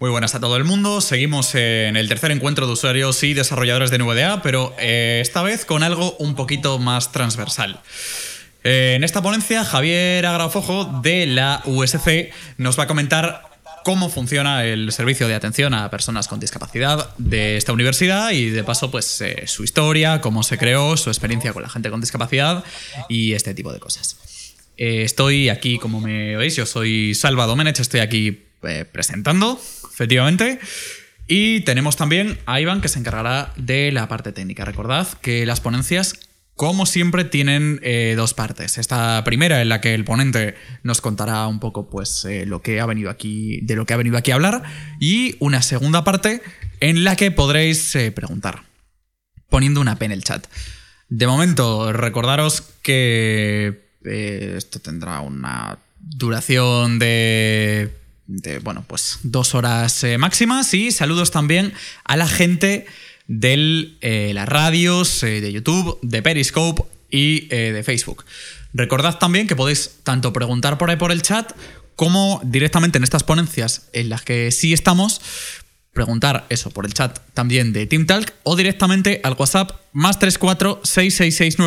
Muy buenas a todo el mundo. Seguimos en el tercer encuentro de usuarios y desarrolladores de NVDA, pero eh, esta vez con algo un poquito más transversal. Eh, en esta ponencia, Javier Agrafojo de la USC nos va a comentar cómo funciona el servicio de atención a personas con discapacidad de esta universidad y de paso pues eh, su historia, cómo se creó, su experiencia con la gente con discapacidad y este tipo de cosas. estoy aquí, como me veis, yo soy Salva Domenech, estoy aquí presentando efectivamente. Y tenemos también a Iván que se encargará de la parte técnica. Recordad que las ponencias, como siempre, tienen eh, dos partes. Esta primera en la que el ponente nos contará un poco pues, eh, lo que ha venido aquí, de lo que ha venido aquí a hablar. Y una segunda parte en la que podréis eh, preguntar, poniendo una P en el chat. De momento, recordaros que esto tendrá una duración de de, bueno, pues dos horas eh, máximas y saludos también a la gente de eh, las radios, eh, de YouTube, de Periscope y de Facebook. Recordad también que podéis tanto preguntar por ahí por el chat como directamente en estas ponencias en las que sí estamos, preguntar eso por el chat también de TeamTalk o directamente al WhatsApp más 34 666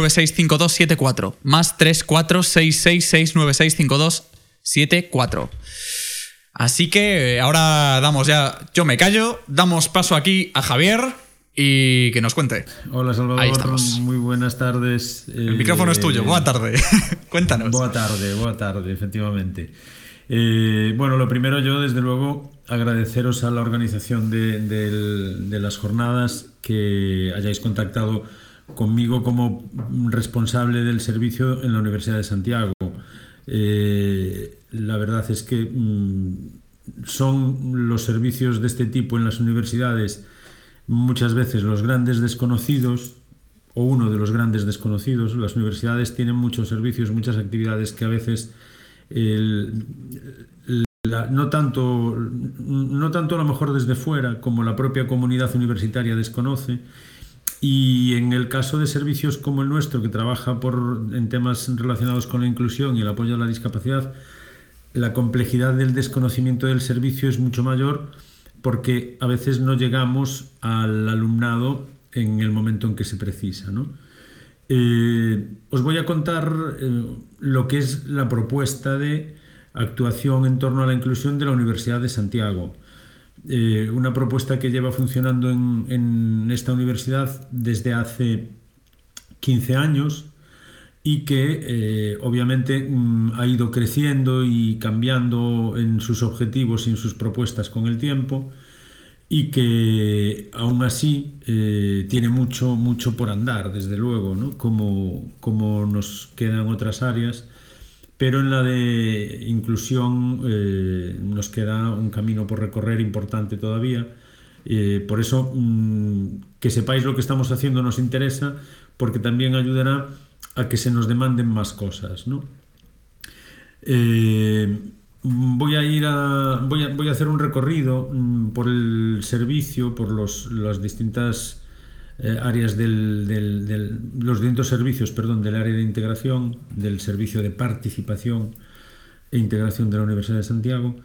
más 34 666 Así que eh, ahora damos ya, yo me callo, damos paso aquí a Javier y que nos cuente. Hola Salvador, muy buenas tardes. El micrófono es tuyo, buena tarde, cuéntanos. Buena tarde, buena tarde, efectivamente. Eh, bueno, lo primero yo, desde luego, agradeceros a la organización de, las jornadas que hayáis contactado conmigo como responsable del servicio en la Universidad de Santiago. Eh, la verdad es que mm, son los servicios de este tipo en las universidades muchas veces los grandes desconocidos o uno de los grandes desconocidos. Las universidades tienen muchos servicios, muchas actividades que a veces no, tanto, no tanto a lo mejor desde fuera como la propia comunidad universitaria desconoce. Y en el caso de servicios como el nuestro, que trabaja en temas relacionados con la inclusión y el apoyo a la discapacidad, la complejidad del desconocimiento del servicio es mucho mayor porque a veces no llegamos al alumnado en el momento en que se precisa. Eh, os voy a contar eh, lo que es la propuesta de actuación en torno a la inclusión de la Universidad de Santiago. Eh, una propuesta que lleva funcionando en, esta universidad desde hace 15 años y que eh, obviamente mm, ha ido creciendo y cambiando en sus objetivos y en sus propuestas con el tiempo y que aún así eh, tiene mucho, mucho por andar, desde luego, ¿no? como, como nos quedan otras áreas, pero en la de inclusión eh, nos queda un camino por recorrer importante todavía. por eso, mm, que sepáis lo que estamos haciendo nos interesa, porque también ayudará a que se nos demanden más cosas. ¿no? Eh, voy a ir a voy a, hacer un recorrido mm, por el servicio, por las distintas eh, áreas del, los distintos servicios, perdón, del área de integración, del servicio de participación e integración de la Universidad de Santiago,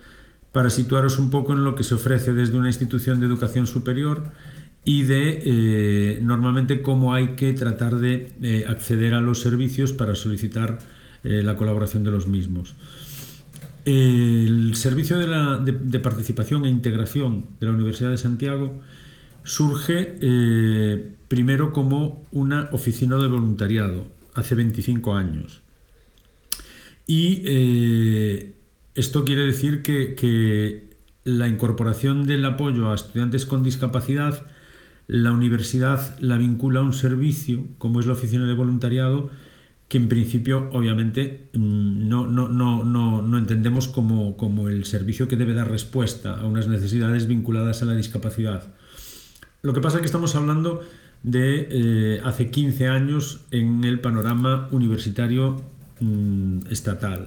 para situaros un poco en lo que se ofrece desde una institución de educación superior y de eh, normalmente cómo hay que tratar de eh, acceder a los servicios para solicitar eh, la colaboración de los mismos. El servicio de, participación e integración de la Universidad de Santiago surge primero como una oficina de voluntariado hace 25 años. Y esto quiere decir que la incorporación del apoyo a estudiantes con discapacidad la universidad la vincula a un servicio, como es la oficina de voluntariado, que en principio obviamente mm, no, no, no, no entendemos como, como, el servicio que debe dar respuesta a unas necesidades vinculadas a la discapacidad. Lo que pasa es que estamos hablando de eh, hace 15 años en el panorama universitario mm, estatal.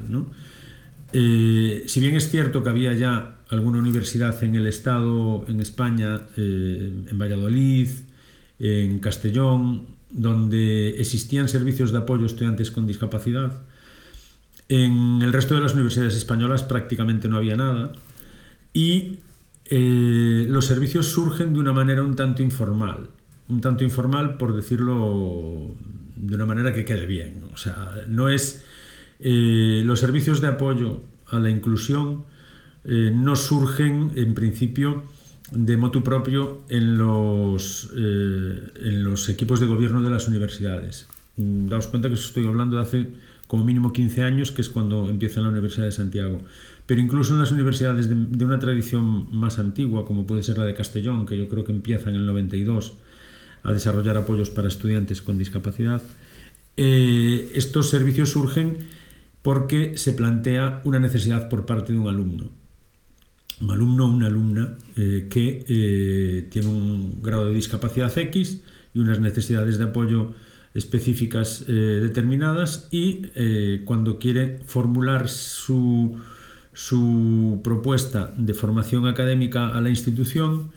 Eh, si bien es cierto que había ya alguna universidad en el Estado, en España, eh, en Valladolid, en Castellón, donde existían servicios de apoyo a estudiantes con discapacidad. En el resto de las universidades españolas prácticamente no había nada. Y eh, los servicios surgen de una manera un tanto informal. Un tanto informal, por decirlo de una manera que quede bien. O sea, no es. Eh, los servicios de apoyo a la inclusión eh, no surgen, en principio, de motu propio en los, en los equipos de gobierno de las universidades. Mm, daos cuenta que estoy hablando de hace como mínimo 15 años, que es cuando empieza la Universidad de Santiago. Pero incluso en las universidades de, una tradición más antigua, como puede ser la de Castellón, que yo creo que empieza en el 92 a desarrollar apoyos para estudiantes con discapacidad, eh, estos servicios surgen porque se plantea una necesidad por parte de un alumno. Un alumno o una alumna eh, que eh, tiene un grado de discapacidad X y unas necesidades de apoyo específicas determinadas y cuando quiere formular su, su, propuesta de formación académica a la institución,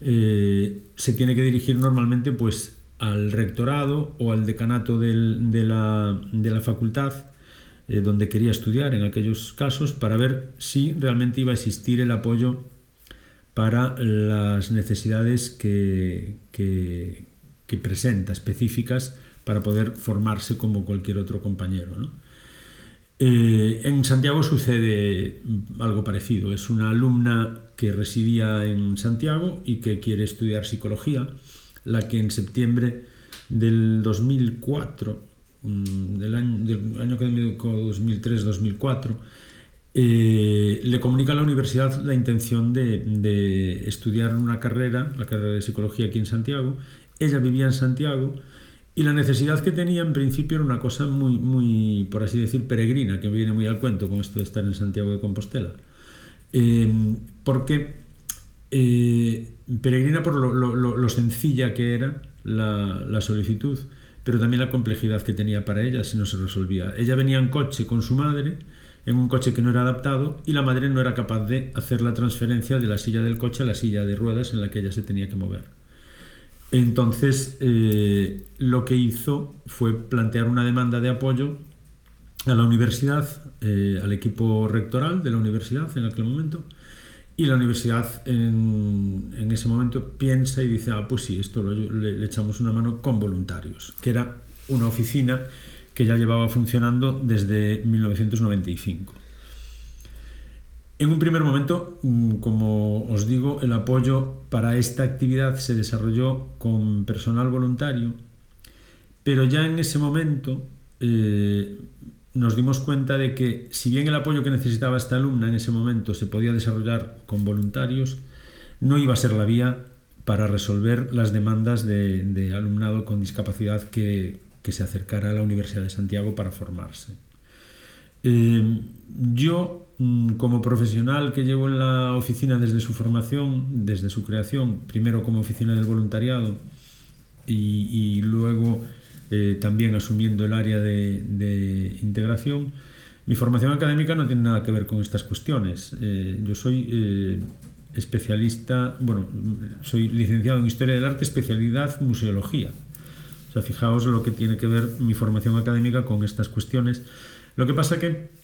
eh, se tiene que dirigir normalmente pues, al rectorado o al decanato de, la, de, la, facultad donde quería estudiar en aquellos casos para ver si realmente iba a existir el apoyo para las necesidades que, que, que presenta, específicas para poder formarse como cualquier otro compañero. ¿no? Eh, en Santiago sucede algo parecido. Es una alumna que residía en Santiago y que quiere estudiar psicología, la que en septiembre del 2004, mm, del año, del año académico 2003-2004, eh, le comunica a la universidad la intención de, de, estudiar una carrera, la carrera de psicología aquí en Santiago. Ella vivía en Santiago y la necesidad que tenía en principio era una cosa muy, muy, por así decir, peregrina, que viene muy al cuento con esto de estar en Santiago de Compostela. Eh, porque eh, peregrina por lo, sencilla que era la, solicitud, pero también la complejidad que tenía para ella si no se resolvía. Ella venía en coche con su madre, en un coche que no era adaptado, y la madre no era capaz de hacer la transferencia de la silla del coche a la silla de ruedas en la que ella se tenía que mover. Entonces, eh, lo que hizo fue plantear una demanda de apoyo a la universidad, eh, al equipo rectoral de la universidad en aquel momento, y la universidad en, ese momento piensa y dice, ah, pues sí, esto le echamos una mano con voluntarios, que era una oficina que ya llevaba funcionando desde 1995. En un primer momento, mm, como os digo, el apoyo para esta actividad se desarrolló con personal voluntario, pero ya en ese momento eh, nos dimos cuenta de que si bien el apoyo que necesitaba esta alumna en ese momento se podía desarrollar con voluntarios, no iba a ser la vía para resolver las demandas de, alumnado con discapacidad que, se acercara a la Universidad de Santiago para formarse. Eh, yo como profesional que llevo en la oficina desde su formación, desde su creación, primero como oficina del voluntariado y, y luego eh, también asumiendo el área de, de, integración, mi formación académica no tiene nada que ver con estas cuestiones. Eh, yo soy eh, especialista, bueno, soy licenciado en Historia del Arte, especialidad Museología. O sea, fijaos lo que tiene que ver mi formación académica con estas cuestiones. Lo que pasa que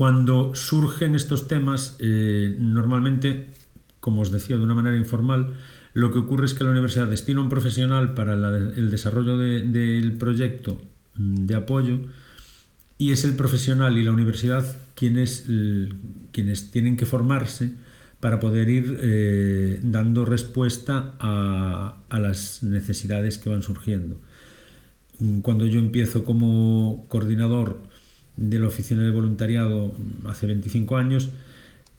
cuando surgen estos temas, eh, normalmente, como os decía, de una manera informal, lo que ocurre es que la universidad destina un profesional para el desarrollo del de, proyecto mm, de apoyo y es el profesional y la universidad quienes, quienes tienen que formarse para poder ir eh, dando respuesta a, a, las necesidades que van surgiendo. Cuando yo empiezo como coordinador de la oficina de voluntariado hace 25 años,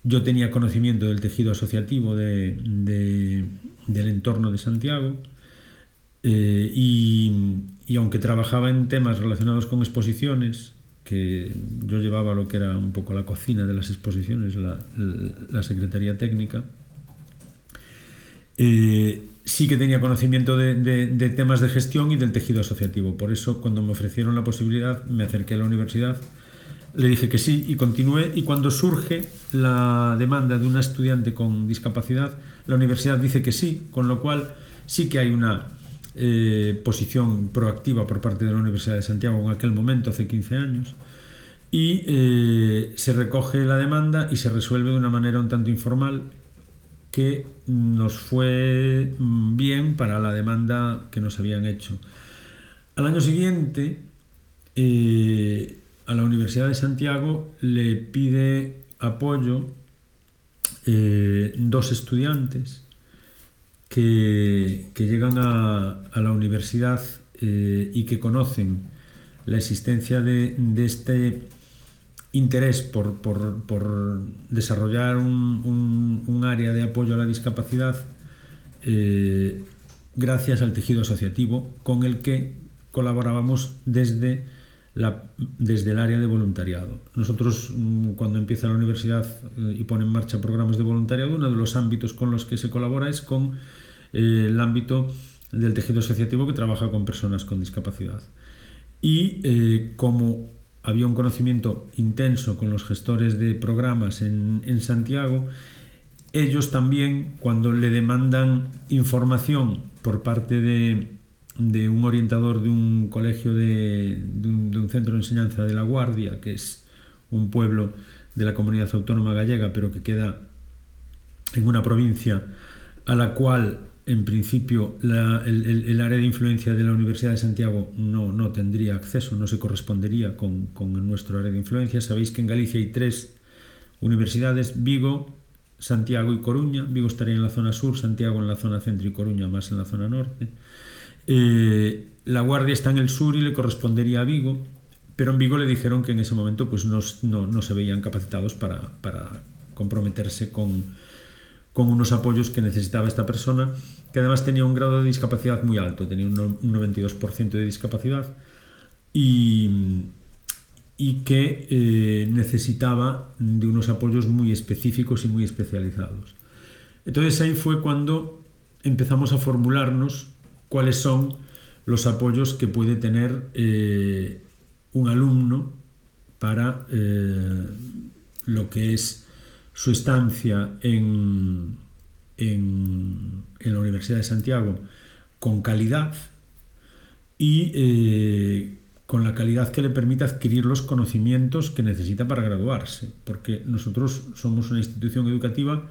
yo tenía conocimiento del tejido asociativo de, de, del entorno de Santiago eh, y, aunque trabajaba en temas relacionados con exposiciones, que yo llevaba lo que era un poco la cocina de las exposiciones, la, la Secretaría Técnica, eh, sí que tenía conocimiento de, de, temas de gestión y del tejido asociativo. Por eso, cuando me ofrecieron la posibilidad, me acerqué a la universidad, le dije que sí y continué. Y cuando surge la demanda de una estudiante con discapacidad, la universidad dice que sí, con lo cual sí que hay una eh, posición proactiva por parte de la Universidad de Santiago en aquel momento, hace 15 años. Y eh, se recoge la demanda y se resuelve de una manera un tanto informal que nos fue mm, bien para la demanda que nos habían hecho. Al año siguiente, eh, a la Universidad de Santiago le pide apoyo eh, dos estudiantes que, llegan a, la universidad eh, y que conocen la existencia de, este interés por, desarrollar un, área de apoyo a la discapacidad eh, gracias al tejido asociativo con el que colaborábamos desde, el área de voluntariado. Nosotros, mm, cuando empieza la universidad eh, y pone en marcha programas de voluntariado, uno de los ámbitos con los que se colabora es con eh, el ámbito del tejido asociativo que trabaja con personas con discapacidad. Y como había un conocimiento intenso con los gestores de programas en, Santiago, ellos también, cuando le demandan información por parte de, un orientador de un colegio de, un, centro de enseñanza de La Guardia, que es un pueblo de la comunidad autónoma gallega, pero que queda en una provincia a la cual en principio el, área de influencia de la Universidad de Santiago no, no tendría acceso, no se correspondería con, con, nuestro área de influencia. Sabéis que en Galicia hay tres universidades, Vigo, Santiago y Coruña. Vigo estaría en la zona sur, Santiago en la zona centro y Coruña más en la zona norte. Eh, la Guardia está en el sur y le correspondería a Vigo, pero en Vigo le dijeron que en ese momento pues, no, no, no se veían capacitados para, para comprometerse con, con unos apoyos que necesitaba esta persona, que además tenía un grado de discapacidad muy alto, tenía un 92% de discapacidad y, y que eh, necesitaba de unos apoyos muy específicos y muy especializados. Entonces ahí fue cuando empezamos a formularnos cuáles son los apoyos que puede tener eh, un alumno para eh, lo que es su estancia en, en, la Universidad de Santiago con calidad y eh, con la calidad que le permita adquirir los conocimientos que necesita para graduarse, porque nosotros somos una institución educativa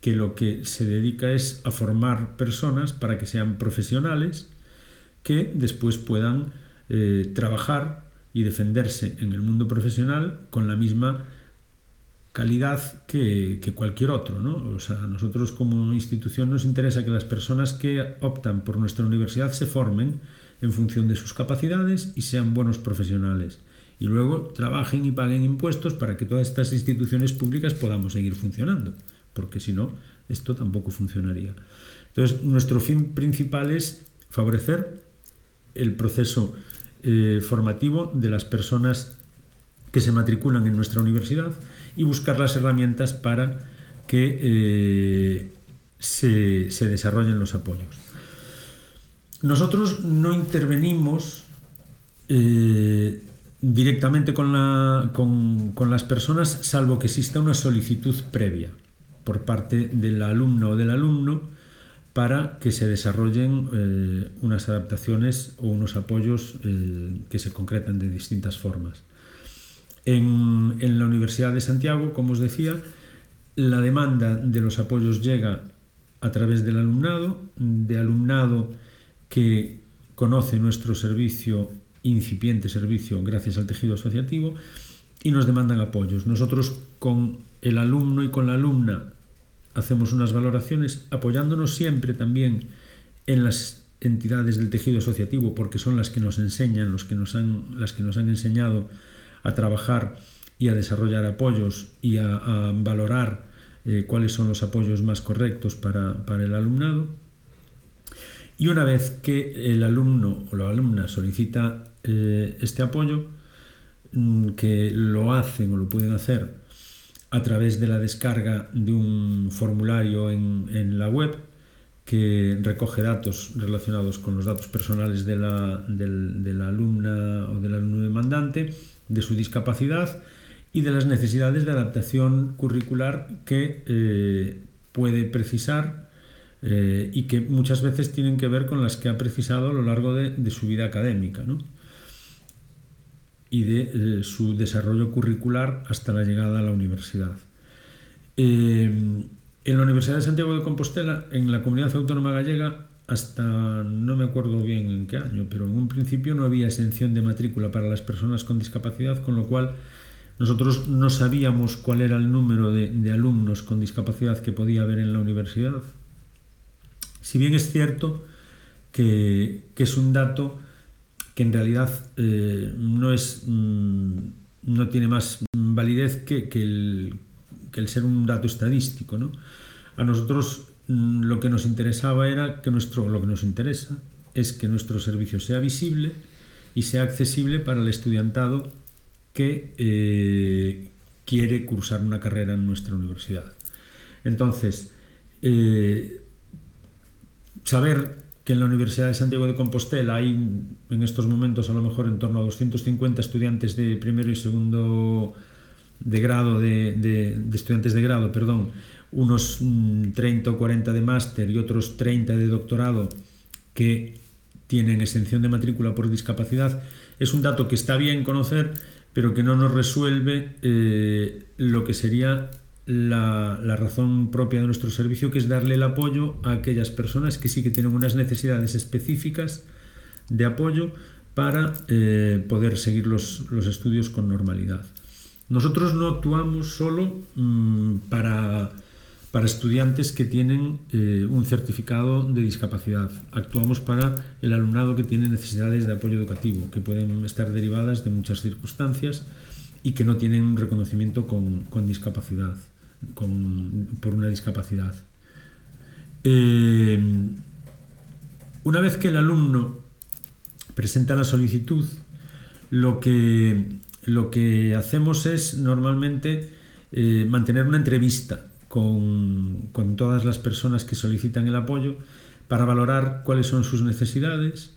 que lo que se dedica es a formar personas para que sean profesionales que después puedan eh, trabajar y defenderse en el mundo profesional con la misma calidad que, cualquier otro. ¿no? O sea, a nosotros como institución nos interesa que las personas que optan por nuestra universidad se formen en función de sus capacidades y sean buenos profesionales. Y luego trabajen y paguen impuestos para que todas estas instituciones públicas podamos seguir funcionando, porque si no, esto tampoco funcionaría. Entonces, nuestro fin principal es favorecer el proceso eh, formativo de las personas que se matriculan en nuestra universidad y buscar las herramientas para que eh, se, se, desarrollen los apoyos. Nosotros no intervenimos eh, directamente con, la, con, con, las personas salvo que exista una solicitud previa por parte del alumno o del alumno para que se desarrollen eh, unas adaptaciones o unos apoyos que se concretan de distintas formas. En, en, la Universidad de Santiago, como os decía, la demanda de los apoyos llega a través del alumnado, de alumnado que conoce nuestro servicio, incipiente servicio, gracias al tejido asociativo, y nos demandan apoyos. Nosotros con el alumno y con la alumna hacemos unas valoraciones apoyándonos siempre también en las entidades del tejido asociativo porque son las que nos enseñan, los que nos han, las que nos han enseñado a trabajar y a desarrollar apoyos y a, valorar eh, cuáles son los apoyos más correctos para, para, el alumnado. Y una vez que el alumno o la alumna solicita eh, este apoyo, mm, que lo hacen o lo pueden hacer a través de la descarga de un formulario en, en la web que recoge datos relacionados con los datos personales de la, del, de la alumna o del alumno demandante, de su discapacidad y de las necesidades de adaptación curricular que eh, puede precisar eh, y que muchas veces tienen que ver con las que ha precisado a lo largo de, su vida académica. ¿no? y de eh, su desarrollo curricular hasta la llegada a la universidad. En la Universidad de Santiago de Compostela, en la comunidad autónoma gallega, hasta no me acuerdo bien en qué año, pero en un principio no había exención de matrícula para las personas con discapacidad, con lo cual nosotros no sabíamos cuál era el número de, alumnos con discapacidad que podía haber en la universidad. Si bien es cierto que, que es un dato que en realidad eh, no, es, mm, no tiene más validez que, el, que, el, ser un dato estadístico. ¿no? A nosotros lo que nos interesaba era que nuestro, lo que nos interesa es que nuestro servicio sea visible y sea accesible para el estudiantado que eh, quiere cursar una carrera en nuestra universidad. Entonces, eh, saber que en la Universidad de Santiago de Compostela hay en estos momentos a lo mejor en torno a 250 estudiantes de primero y segundo de grado, de, de estudiantes de grado, perdón, unos 30 mm, o 40 de máster y otros 30 de doctorado que tienen exención de matrícula por discapacidad, es un dato que está bien conocer, pero que no nos resuelve eh, lo que sería la, razón propia de nuestro servicio, que es darle el apoyo a aquellas personas que sí que tienen unas necesidades específicas de apoyo para eh, poder seguir los, los, estudios con normalidad. Nosotros no actuamos solo mmm, para, para, estudiantes que tienen eh, un certificado de discapacidad, actuamos para el alumnado que tiene necesidades de apoyo educativo, que pueden estar derivadas de muchas circunstancias y que no tienen un reconocimiento con, discapacidad con, por una discapacidad. Eh, una vez que el alumno presenta la solicitud, lo que, lo que hacemos es normalmente eh, mantener una entrevista con, todas las personas que solicitan el apoyo para valorar cuáles son sus necesidades,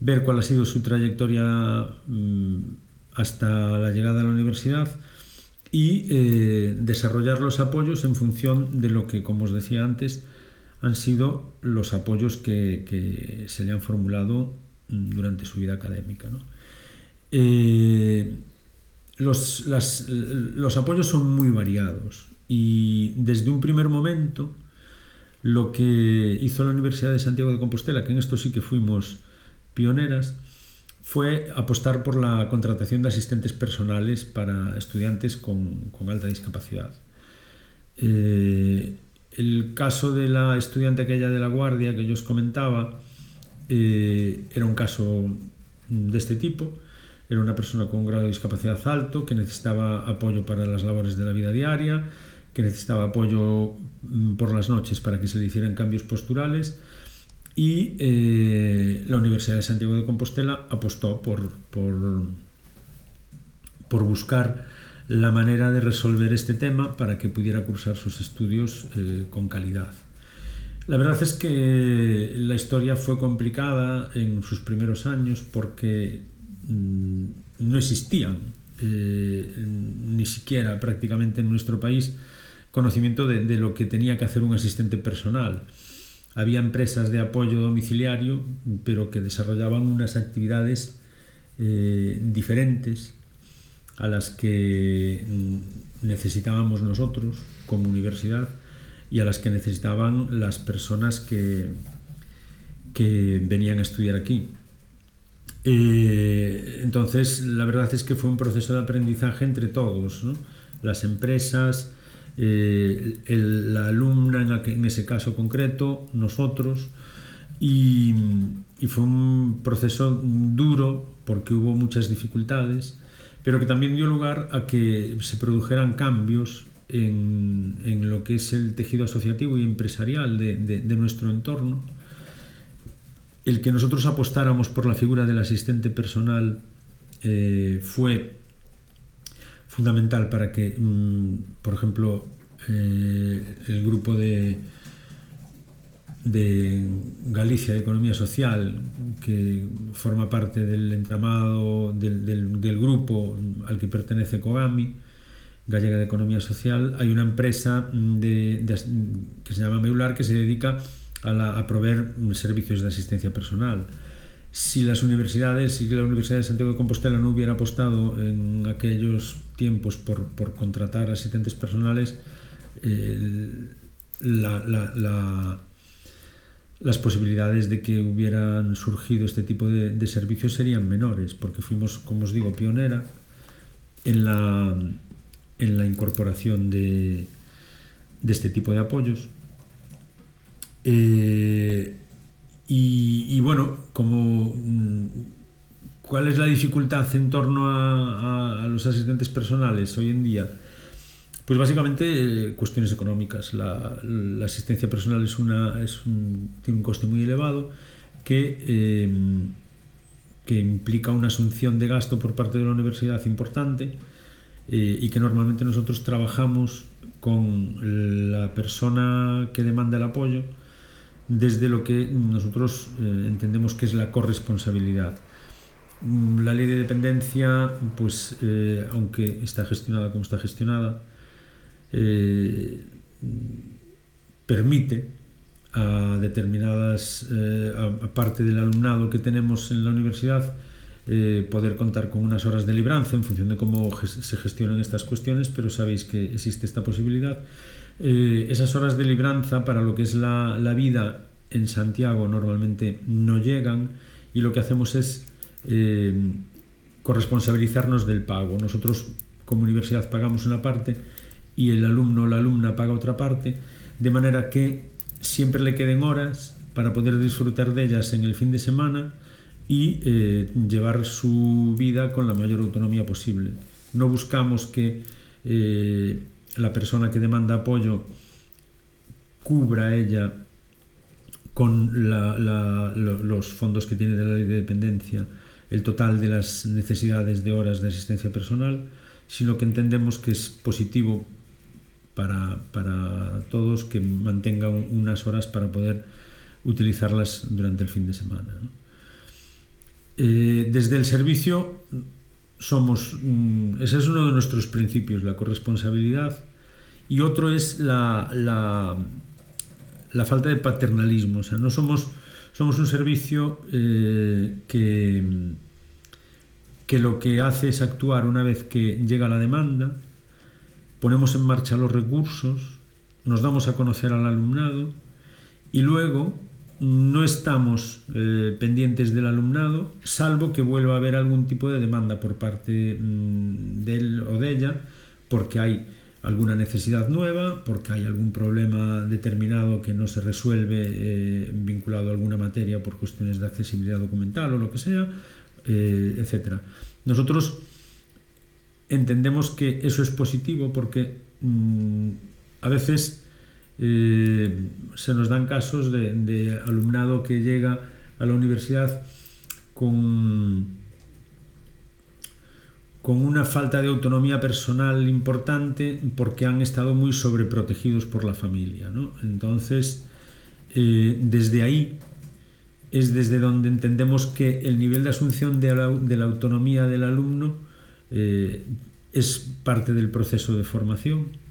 ver cuál ha sido su trayectoria mmm, hasta la llegada a la universidad, y eh, desarrollar los apoyos en función de lo que, como os decía antes, han sido los apoyos que, se le han formulado mm, durante su vida académica. Eh, los apoyos son muy variados y desde un primer momento lo que hizo la Universidad de Santiago de Compostela, que en esto sí que fuimos pioneras, fue apostar por la contratación de asistentes personales para estudiantes con, alta discapacidad. Eh, el caso de la estudiante aquella de la guardia que yo os comentaba eh, era un caso de este tipo. Era una persona con un grado de discapacidad alto que necesitaba apoyo para las labores de la vida diaria, que necesitaba apoyo mm, por las noches para que se le hicieran cambios posturales y eh, la Universidad de Santiago de Compostela apostó por, por, por, buscar la manera de resolver este tema para que pudiera cursar sus estudios eh, con calidad. La verdad es que la historia fue complicada en sus primeros años porque mmm, no existían eh, ni siquiera prácticamente en nuestro país conocimiento de, lo que tenía que hacer un asistente personal había empresas de apoyo domiciliario, pero que desarrollaban unas actividades eh, diferentes a las que mm, necesitábamos nosotros como universidad y a las que necesitaban las personas que, que venían a estudiar aquí. Eh, entonces, la verdad es que fue un proceso de aprendizaje entre todos, las empresas, eh, la alumna en, ese caso concreto, nosotros, y, fue un proceso duro porque hubo muchas dificultades, pero que también dio lugar a que se produjeran cambios en, lo que es el tejido asociativo y empresarial de nuestro entorno. El que nosotros apostáramos por la figura del asistente personal eh, fue fundamental para que, mmm, por ejemplo, eh, el grupo de, de Galicia de Economía Social, que forma parte del entramado del, del, grupo al que pertenece Cogami, Gallega de Economía Social, hay una empresa de, que se llama Meular que se dedica a, la, a proveer servicios de asistencia personal si las universidades, si la Universidad de Santiago de Compostela no hubiera apostado en aquellos tiempos por, por contratar asistentes personales, las posibilidades de que hubieran surgido este tipo de, servicios serían menores, porque fuimos, como os digo, pionera en la, en la incorporación de, este tipo de apoyos. Eh, y, bueno, como mm, ¿cuál es la dificultad en torno a, los asistentes personales hoy en día? Pues básicamente eh, cuestiones económicas. La, asistencia personal es una, tiene un coste muy elevado que, eh, que implica una asunción de gasto por parte de la universidad importante eh, y que normalmente nosotros trabajamos con la persona que demanda el apoyo desde lo que nosotros eh, entendemos que es la corresponsabilidad. Mm, la ley de dependencia, pues eh, aunque está gestionada como está gestionada, eh, permite a determinadas, a, parte del alumnado que tenemos en la universidad, poder contar con unas horas de libranza en función de cómo se gestionan estas cuestiones, pero sabéis que existe esta posibilidad eh, esas horas de libranza para lo que es la, vida en Santiago normalmente no llegan y lo que hacemos es eh, corresponsabilizarnos del pago. Nosotros como universidad pagamos una parte y el alumno o la alumna paga otra parte, de manera que siempre le queden horas para poder disfrutar de ellas en el fin de semana y eh, llevar su vida con la mayor autonomía posible. No buscamos que la persona que demanda apoyo cubra ella con los fondos que tiene de la ley de dependencia el total de las necesidades de horas de asistencia personal, sino que entendemos que es positivo para, todos que mantengan unas horas para poder utilizarlas durante el fin de semana. Eh, desde el servicio somos, mm, ese es uno de nuestros principios, la corresponsabilidad, y otro es la, la, falta de paternalismo. O sea, no somos, somos un servicio eh, que, que lo que hace es actuar una vez que llega la demanda, ponemos en marcha los recursos, nos damos a conocer al alumnado y luego no estamos eh, pendientes del alumnado, salvo que vuelva a haber algún tipo de demanda por parte mm, de él o de ella, porque hay alguna necesidad nueva, porque hay algún problema determinado que no se resuelve eh, vinculado a alguna materia por cuestiones de accesibilidad documental o lo que sea, eh, etc. Nosotros entendemos que eso es positivo porque mm, a veces eh, se nos dan casos de, alumnado que llega a la universidad con, con una falta de autonomía personal importante porque han estado muy sobreprotegidos por la familia. Entonces, eh, desde ahí es desde donde entendemos que el nivel de asunción de la, autonomía del alumno eh, es parte del proceso de formación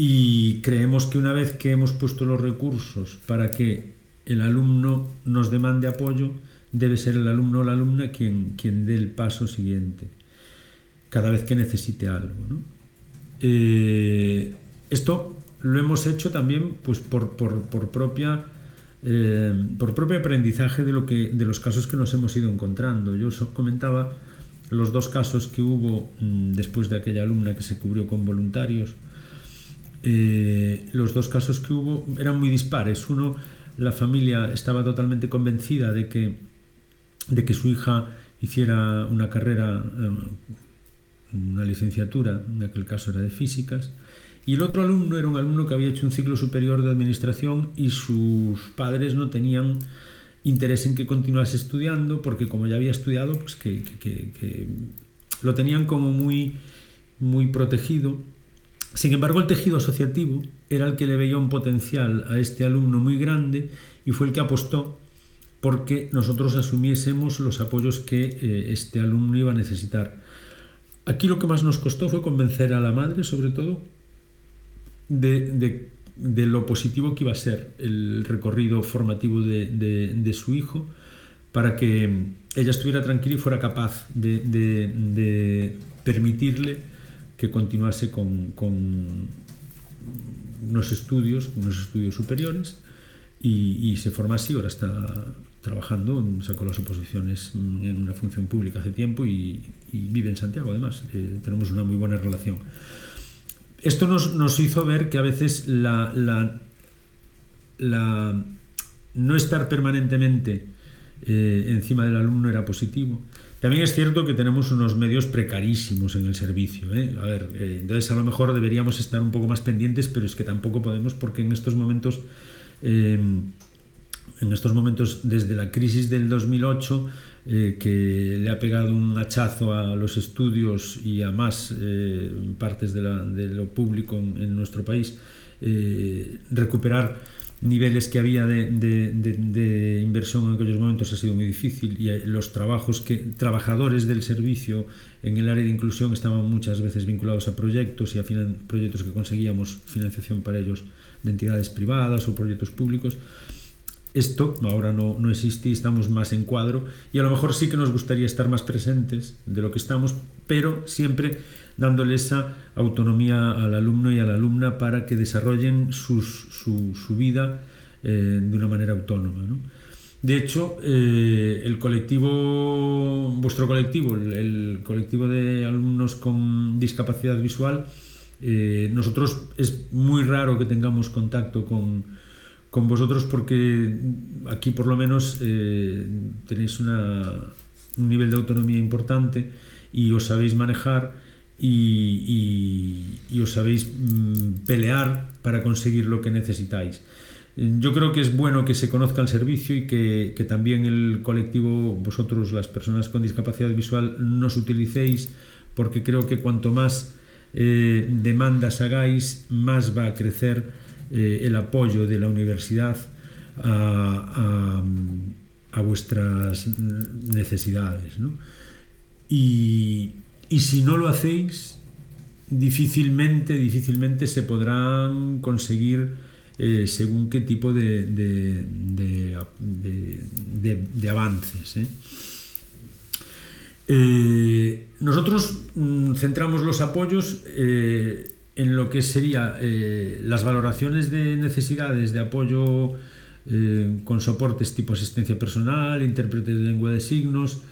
y creemos que una vez que hemos puesto los recursos para que el alumno nos demande apoyo, debe ser el alumno o la alumna quien, quien dé el paso siguiente, cada vez que necesite algo. Eh, esto lo hemos hecho también pues, por, propia, eh, por propio aprendizaje de, lo que, de los casos que nos hemos ido encontrando. Yo os comentaba los dos casos que hubo mm, después de aquella alumna que se cubrió con voluntarios eh, los dos casos que hubo eran muy dispares. Uno, la familia estaba totalmente convencida de que, de que su hija hiciera una carrera, eh, una licenciatura, en aquel caso era de físicas, y el otro alumno era un alumno que había hecho un ciclo superior de administración y sus padres no tenían interés en que continuase estudiando porque como ya había estudiado, pues que, que lo tenían como muy, muy protegido sin embargo, el tejido asociativo era el que le veía un potencial a este alumno muy grande y fue el que apostó porque nosotros asumiésemos los apoyos que eh, este alumno iba a necesitar. Aquí lo que más nos costó fue convencer a la madre, sobre todo, de, lo positivo que iba a ser el recorrido formativo de, su hijo, para que ella estuviera tranquila y fuera capaz de permitirle que continuase con, unos estudios, unos estudios superiores, y, se forma así, ahora está trabajando, sacó las oposiciones en una función pública hace tiempo y, vive en Santiago además, eh, tenemos una muy buena relación. Esto nos, hizo ver que a veces la no estar permanentemente eh, encima del alumno era positivo. También es cierto que tenemos unos medios precarísimos en el servicio. ¿eh? Eh, entonces a lo mejor deberíamos estar un poco más pendientes, pero es que tampoco podemos porque en estos momentos, en estos momentos desde la crisis del 2008, que le ha pegado un hachazo a los estudios y a más partes de, lo público en nuestro país, recuperar niveles que había de, de, inversión en aquellos momentos ha sido muy difícil y los trabajos que trabajadores del servicio en el área de inclusión estaban muchas veces vinculados a proyectos y a proyectos que conseguíamos financiación para ellos de entidades privadas o proyectos públicos. Esto ahora no, no existe y estamos más en cuadro y a lo mejor sí que nos gustaría estar más presentes de lo que estamos, pero siempre dándole esa autonomía al alumno y a la alumna para que desarrollen su, su, vida eh, de una manera autónoma. De hecho, eh, el colectivo, vuestro colectivo, el, colectivo de alumnos con discapacidad visual, eh, nosotros es muy raro que tengamos contacto con, con vosotros porque aquí por lo menos tenéis un nivel de autonomía importante y os sabéis manejar y, os sabéis mm, pelear para conseguir lo que necesitáis. Yo creo que es bueno que se conozca el servicio y que, también el colectivo, vosotros, las personas con discapacidad visual, nos utilicéis, porque creo que cuanto más eh, demandas hagáis, más va a crecer eh, el apoyo de la universidad a, a, vuestras necesidades. ¿no? Y, y si no lo hacéis, difícilmente, difícilmente se podrán conseguir eh, según qué tipo de, avances. ¿eh? Eh, nosotros mm, centramos los apoyos en lo que serían las valoraciones de necesidades de apoyo con soportes tipo asistencia personal, intérprete de lengua de signos,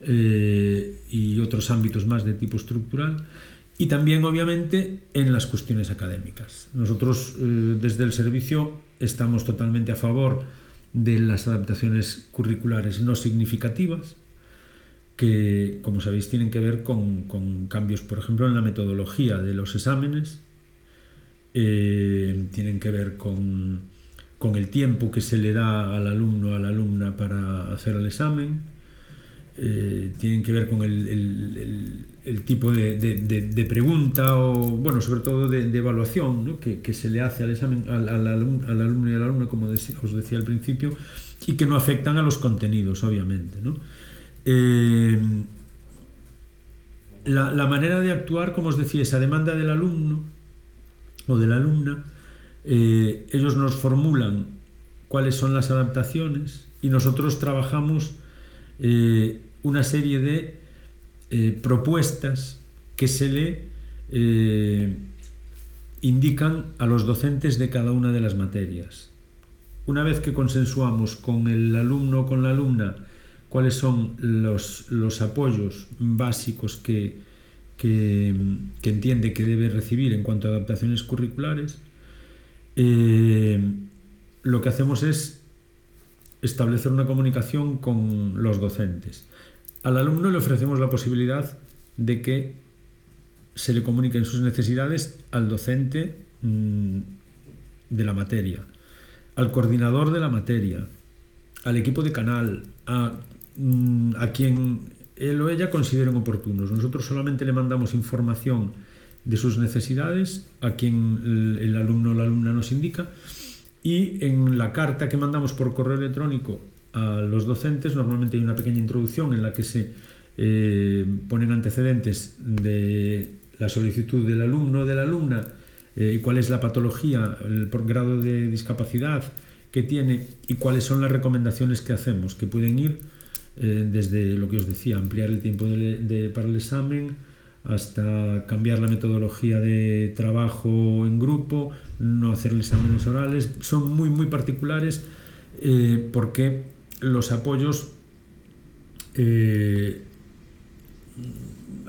eh, y otros ámbitos más de tipo estructural. Y también, obviamente, en las cuestiones académicas. Nosotros, eh, desde el servicio, estamos totalmente a favor de las adaptaciones curriculares no significativas, que, como sabéis, tienen que ver con, con cambios, por ejemplo, en la metodología de los exámenes, eh, tienen que ver con, con el tiempo que se le da al alumno o a la alumna para hacer el examen, eh, tienen que ver con el, tipo de, pregunta o, bueno, sobre todo de, evaluación que, se le hace al examen al, alumno y a la alumna, como os decía al principio, y que no afectan a los contenidos, obviamente. Eh, la, manera de actuar, como os decía, esa demanda del alumno o de la alumna, eh, ellos nos formulan cuáles son las adaptaciones y nosotros trabajamos una serie de eh, propuestas que se le eh, indican a los docentes de cada una de las materias. Una vez que consensuamos con el alumno o con la alumna cuáles son los, los apoyos básicos que, que, entiende que debe recibir en cuanto a adaptaciones curriculares, eh, lo que hacemos es establecer una comunicación con los docentes. Al alumno le ofrecemos la posibilidad de que se le comuniquen sus necesidades al docente mm, de la materia, al coordinador de la materia, al equipo de canal, a, mm, quien él o ella consideren oportunos. Nosotros solamente le mandamos información de sus necesidades a quien el alumno o la alumna nos indica y en la carta que mandamos por correo electrónico a los docentes. Normalmente hay una pequeña introducción en la que se eh, ponen antecedentes de la solicitud del alumno o de la alumna eh, y cuál es la patología, el grado de discapacidad que tiene y cuáles son las recomendaciones que hacemos, que pueden ir eh, desde lo que os decía, ampliar el tiempo para el examen, hasta cambiar la metodología de trabajo en grupo, no hacer exámenes orales, son muy, muy particulares eh, porque los apoyos, eh,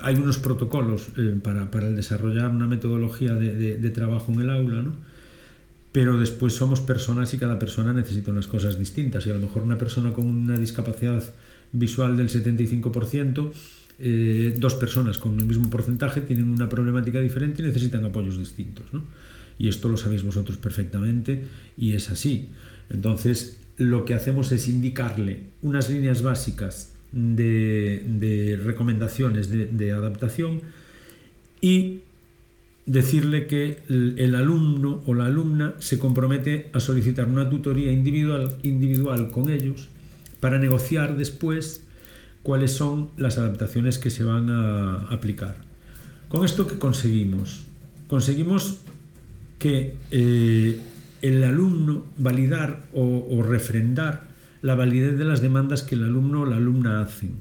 hay unos protocolos eh, para, para, desarrollar una metodología de, de, de trabajo en el aula, ¿no? pero después somos personas y cada persona necesita unas cosas distintas y a lo mejor una persona con una discapacidad visual del 75%, eh, dos personas con el mismo porcentaje tienen una problemática diferente y necesitan apoyos distintos. ¿no? Y esto lo sabéis vosotros perfectamente y es así. Entonces, lo que hacemos es indicarle unas líneas básicas de, recomendaciones de, de adaptación y decirle que el alumno o la alumna se compromete a solicitar una tutoría individual, individual con ellos para negociar después cuáles son las adaptaciones que se van a aplicar. ¿Con esto qué conseguimos? Conseguimos que eh, el alumno validar o, refrendar la validez de las demandas que el alumno o la alumna hacen.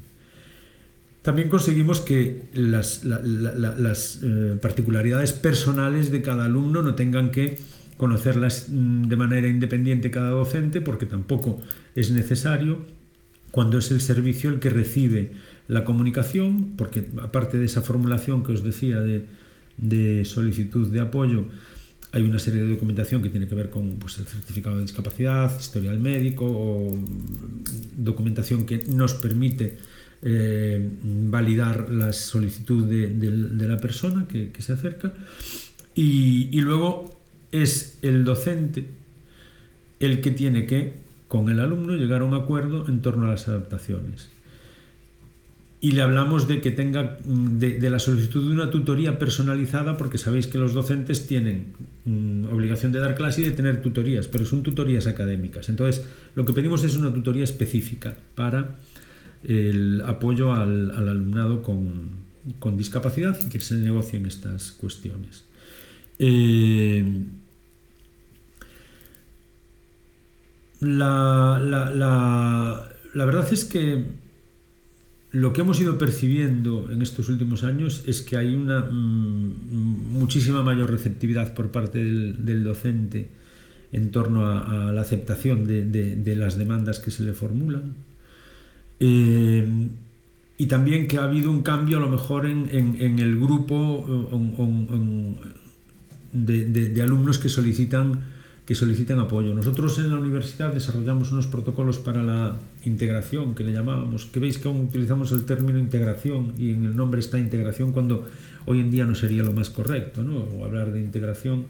También conseguimos que las, la, la, las eh, particularidades personales de cada alumno no tengan que conocerlas mm, de manera independiente cada docente, porque tampoco es necesario. Cuando es el servicio el que recibe la comunicación, porque aparte de esa formulación que os decía de, de solicitud de apoyo, hay una serie de documentación que tiene que ver con pues, el certificado de discapacidad, historial médico o documentación que nos permite eh, validar la solicitud de, la persona que, se acerca y luego es el docente el que tiene que, con el alumno, llegar a un acuerdo en torno a las adaptaciones. Y le hablamos de que tenga de, de, la solicitud de una tutoría personalizada, porque sabéis que los docentes tienen mm, obligación de dar clase y de tener tutorías, pero son tutorías académicas. Entonces, lo que pedimos es una tutoría específica para el apoyo al, al alumnado con, con, discapacidad y que se negocien estas cuestiones. Eh, la, la, la, la, verdad es que lo que hemos ido percibiendo en estos últimos años es que hay una mm, muchísima mayor receptividad por parte del, docente en torno a, la aceptación de, las demandas que se le formulan. Eh, y también que ha habido un cambio a lo mejor en, el grupo de, alumnos que solicitan, que solicitan apoyo. Nosotros en la universidad desarrollamos unos protocolos para la integración, que le llamábamos, que veis que aún utilizamos el término integración y en el nombre está integración cuando hoy en día no sería lo más correcto, ¿no? O hablar de integración,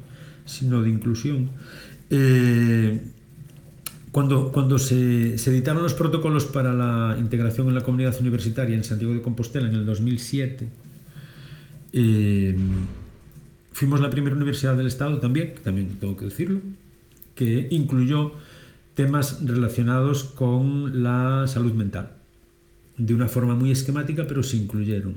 sino de inclusión. Eh, cuando, cuando se, editaron los protocolos para la integración en la comunidad universitaria en Santiago de Compostela en el 2007, eh, fuimos la primera universidad del Estado también, también tengo que decirlo, que incluyó temas relacionados con la salud mental, de una forma muy esquemática, pero se incluyeron.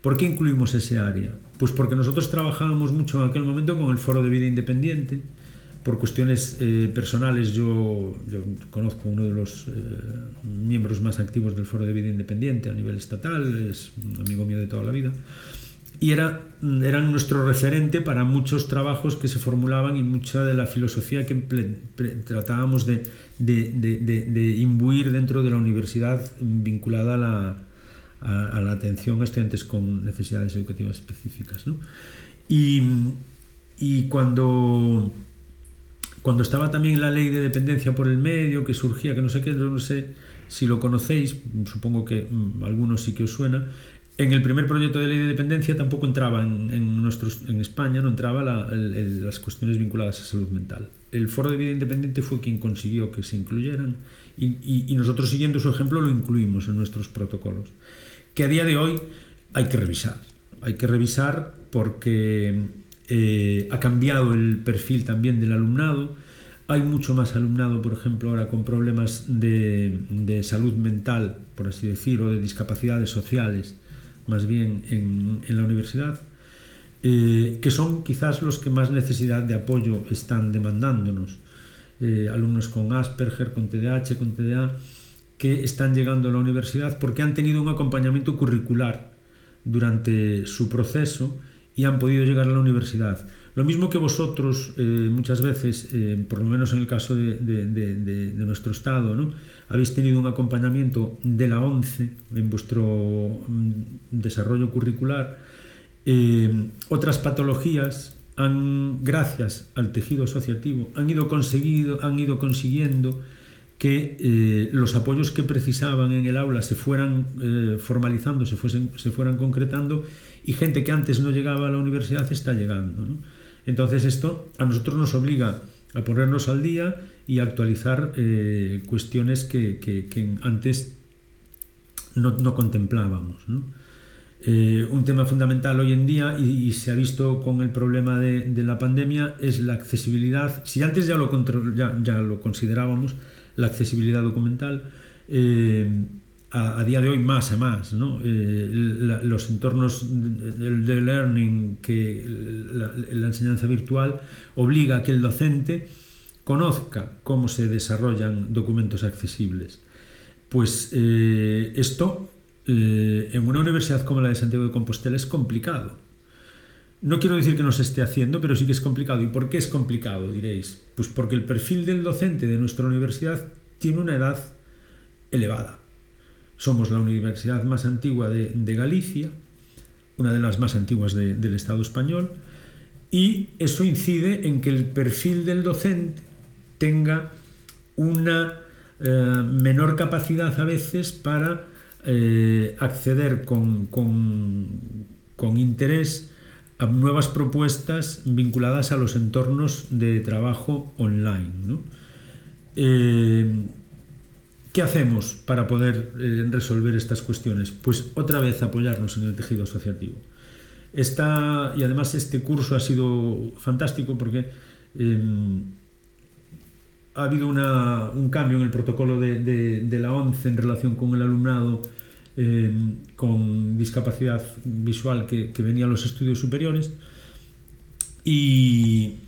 ¿Por qué incluimos ese área? Pues porque nosotros trabajábamos mucho en aquel momento con el Foro de Vida Independiente, por cuestiones eh, personales, yo, yo, conozco uno de los eh, miembros más activos del Foro de Vida Independiente a nivel estatal, es un amigo mío de toda la vida, y era, eran nuestro referente para muchos trabajos que se formulaban y mucha de la filosofía que tratábamos de, de, de, de, imbuir dentro de la universidad vinculada a la, a, la atención a estudiantes con necesidades educativas específicas. ¿no? Y, y cuando cuando estaba también la ley de dependencia por el medio, que surgía, que no sé qué, no sé si lo conocéis, supongo que mmm, algunos sí que os suena, en el primer proyecto de ley de dependencia tampoco entraba en, nuestros, en España, no entraba las cuestiones vinculadas a salud mental. El Foro de Vida Independiente fue quien consiguió que se incluyeran y nosotros siguiendo su ejemplo lo incluimos en nuestros protocolos, que a día de hoy hay que revisar. Hay que revisar porque eh, ha cambiado el perfil también del alumnado. Hay mucho más alumnado, por ejemplo, ahora con problemas de, de salud mental, por así decir, o de discapacidades sociales, más bien en, en la universidad, eh, que son quizás los que más necesidad de apoyo están demandándonos. Eh, alumnos con Asperger, con TDAH, con TDA, que están llegando a la universidad porque han tenido un acompañamiento curricular durante su proceso y han podido llegar a la universidad. Lo mismo que vosotros eh, muchas veces, eh, por lo menos en el caso de, nuestro Estado, ¿no? habéis tenido un acompañamiento de la ONCE en vuestro mm, desarrollo curricular. Eh, otras patologías han, gracias al tejido asociativo, han ido, conseguido, han ido consiguiendo que los apoyos que precisaban en el aula se fueran formalizando, se, fuesen, se fueran concretando y gente que antes no llegaba a la universidad está llegando. Entonces esto a nosotros nos obliga a ponernos al día y a actualizar eh, cuestiones que, antes no, contemplábamos. Eh, un tema fundamental hoy en día y, se ha visto con el problema de, la pandemia es la accesibilidad. Si antes ya lo, ya, ya lo considerábamos, la accesibilidad documental, eh, a, día de hoy más y más. ¿no? Eh, los entornos de, learning, que la, enseñanza virtual obliga a que el docente conozca cómo se desarrollan documentos accesibles. Pues eh, esto eh, en una universidad como la de Santiago de Compostela es complicado. No quiero decir que no se esté haciendo, pero sí que es complicado. ¿Y por qué es complicado, diréis? Pues porque el perfil del docente de nuestra universidad tiene una edad elevada somos la universidad más antigua de, Galicia, una de las más antiguas del Estado español, y eso incide en que el perfil del docente tenga una eh, menor capacidad a veces para eh, acceder con, interés a nuevas propuestas vinculadas a los entornos de trabajo online. ¿no? Eh, ¿Qué hacemos para poder eh, resolver estas cuestiones? Pues otra vez apoyarnos en el tejido asociativo. Esta, y además este curso ha sido fantástico porque em, ha habido un cambio en el protocolo de, la ONCE en relación con el alumnado em, con discapacidad visual que, venía a los estudios superiores. Y,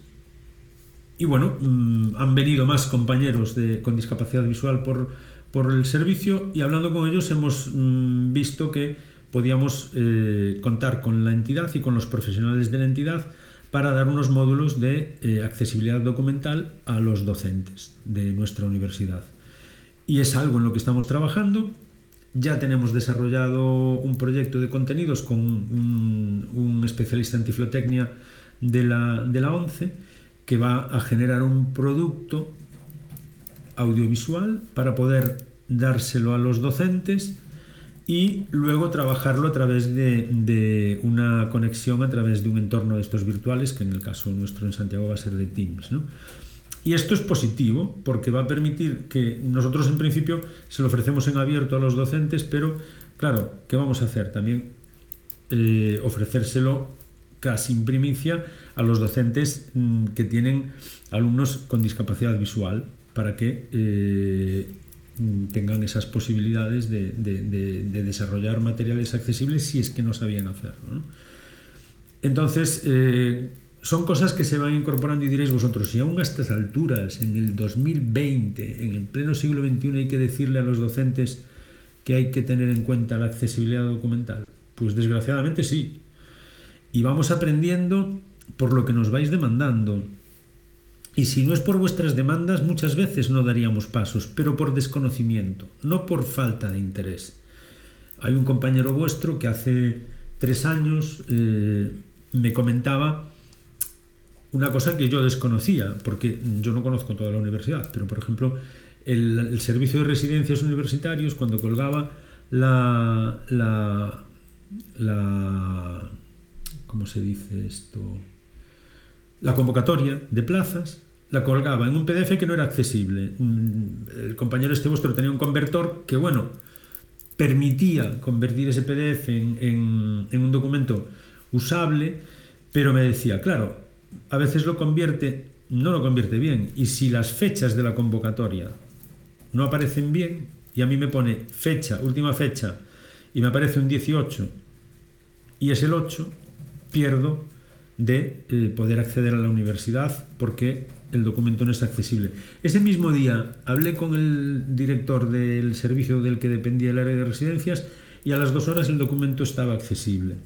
y bueno, mm, han venido más compañeros con discapacidad visual por, por el servicio y hablando con ellos hemos mm, visto que podíamos eh, contar con la entidad y con los profesionales de la entidad para dar unos módulos de eh, accesibilidad documental a los docentes de nuestra universidad. Y es algo en lo que estamos trabajando. Ya tenemos desarrollado un proyecto de contenidos con un, especialista en tiflotecnia de la, de la ONCE que va a generar un producto audiovisual para poder dárselo a los docentes y luego trabajarlo a través de, una conexión a través de un entorno de estos virtuales, que en el caso nuestro en Santiago va a ser de Teams. Y esto es positivo porque va a permitir que nosotros en principio se lo ofrecemos en abierto a los docentes, pero claro, ¿qué vamos a hacer? También eh, ofrecérselo casi en primicia a los docentes mm, que tienen alumnos con discapacidad visual para que eh, tengan esas posibilidades de, desarrollar materiales accesibles si es que no sabían hacerlo. Entonces, eh, son cosas que se van incorporando y diréis vosotros, si aún a estas alturas, en el 2020, en el pleno siglo XXI, hay que decirle a los docentes que hay que tener en cuenta la accesibilidad documental. Pues desgraciadamente sí. Y vamos aprendiendo por lo que nos vais demandando. Y si no es por vuestras demandas, muchas veces no daríamos pasos, pero por desconocimiento, no por falta de interés. Hay un compañero vuestro que hace tres años eh, me comentaba una cosa que yo desconocía, porque yo no conozco toda la universidad, pero por ejemplo, el, servicio de residencias universitarios, cuando colgaba la, la, la ¿cómo se dice esto? La convocatoria de plazas, la colgaba en un PDF que no era accesible. Mm, el compañero este vuestro tenía un convertor que, bueno, permitía convertir ese PDF en, un documento usable, pero me decía, claro, a veces lo convierte, no lo convierte bien, y si las fechas de la convocatoria no aparecen bien, y a mí me pone fecha, última fecha, y me aparece un 18, y es el 8, pierdo de eh, poder acceder a la universidad porque el documento no es accesible. Ese mismo día hablé con el director del servicio del que dependía el área de residencias y a las dos horas el documento estaba accesible.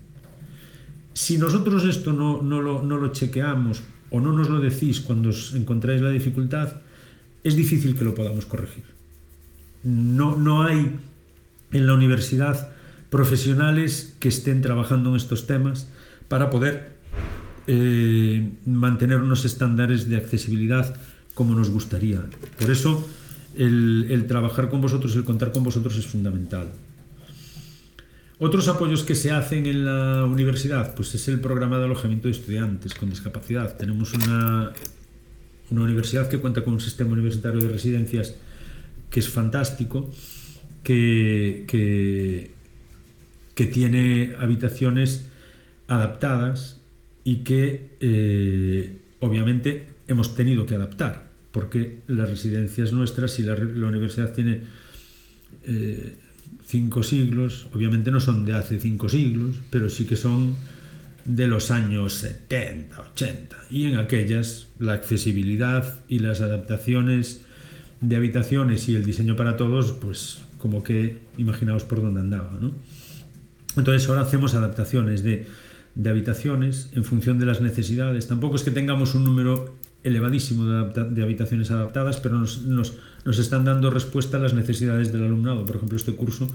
Si nosotros esto no, no, lo, chequeamos o no nos lo decís cuando os encontráis la dificultad, es difícil que lo podamos corregir. No, no hay en la universidad profesionales que estén trabajando en estos temas para poder eh, mantener unos estándares de accesibilidad como nos gustaría. Por eso el, trabajar con vosotros, el contar con vosotros es fundamental. Otros apoyos que se hacen en la universidad, pues es el programa de alojamiento de estudiantes con discapacidad. Tenemos una, una universidad que cuenta con un sistema universitario de residencias que es fantástico, que, que tiene habitaciones adaptadas y que eh, obviamente hemos tenido que adaptar, porque las residencias nuestras, si la, universidad tiene eh, cinco siglos, obviamente no son de hace cinco siglos, pero sí que son de los años 70, 80. Y en aquellas la accesibilidad y las adaptaciones de habitaciones y el diseño para todos, pues como que imaginaos por dónde andaba. ¿no? Entonces ahora hacemos adaptaciones de, de, habitaciones en función de las necesidades. Tampoco es que tengamos un número elevadísimo de, habitaciones adaptadas, pero nos, nos, nos, están dando respuesta a las necesidades del alumnado. Por ejemplo, este curso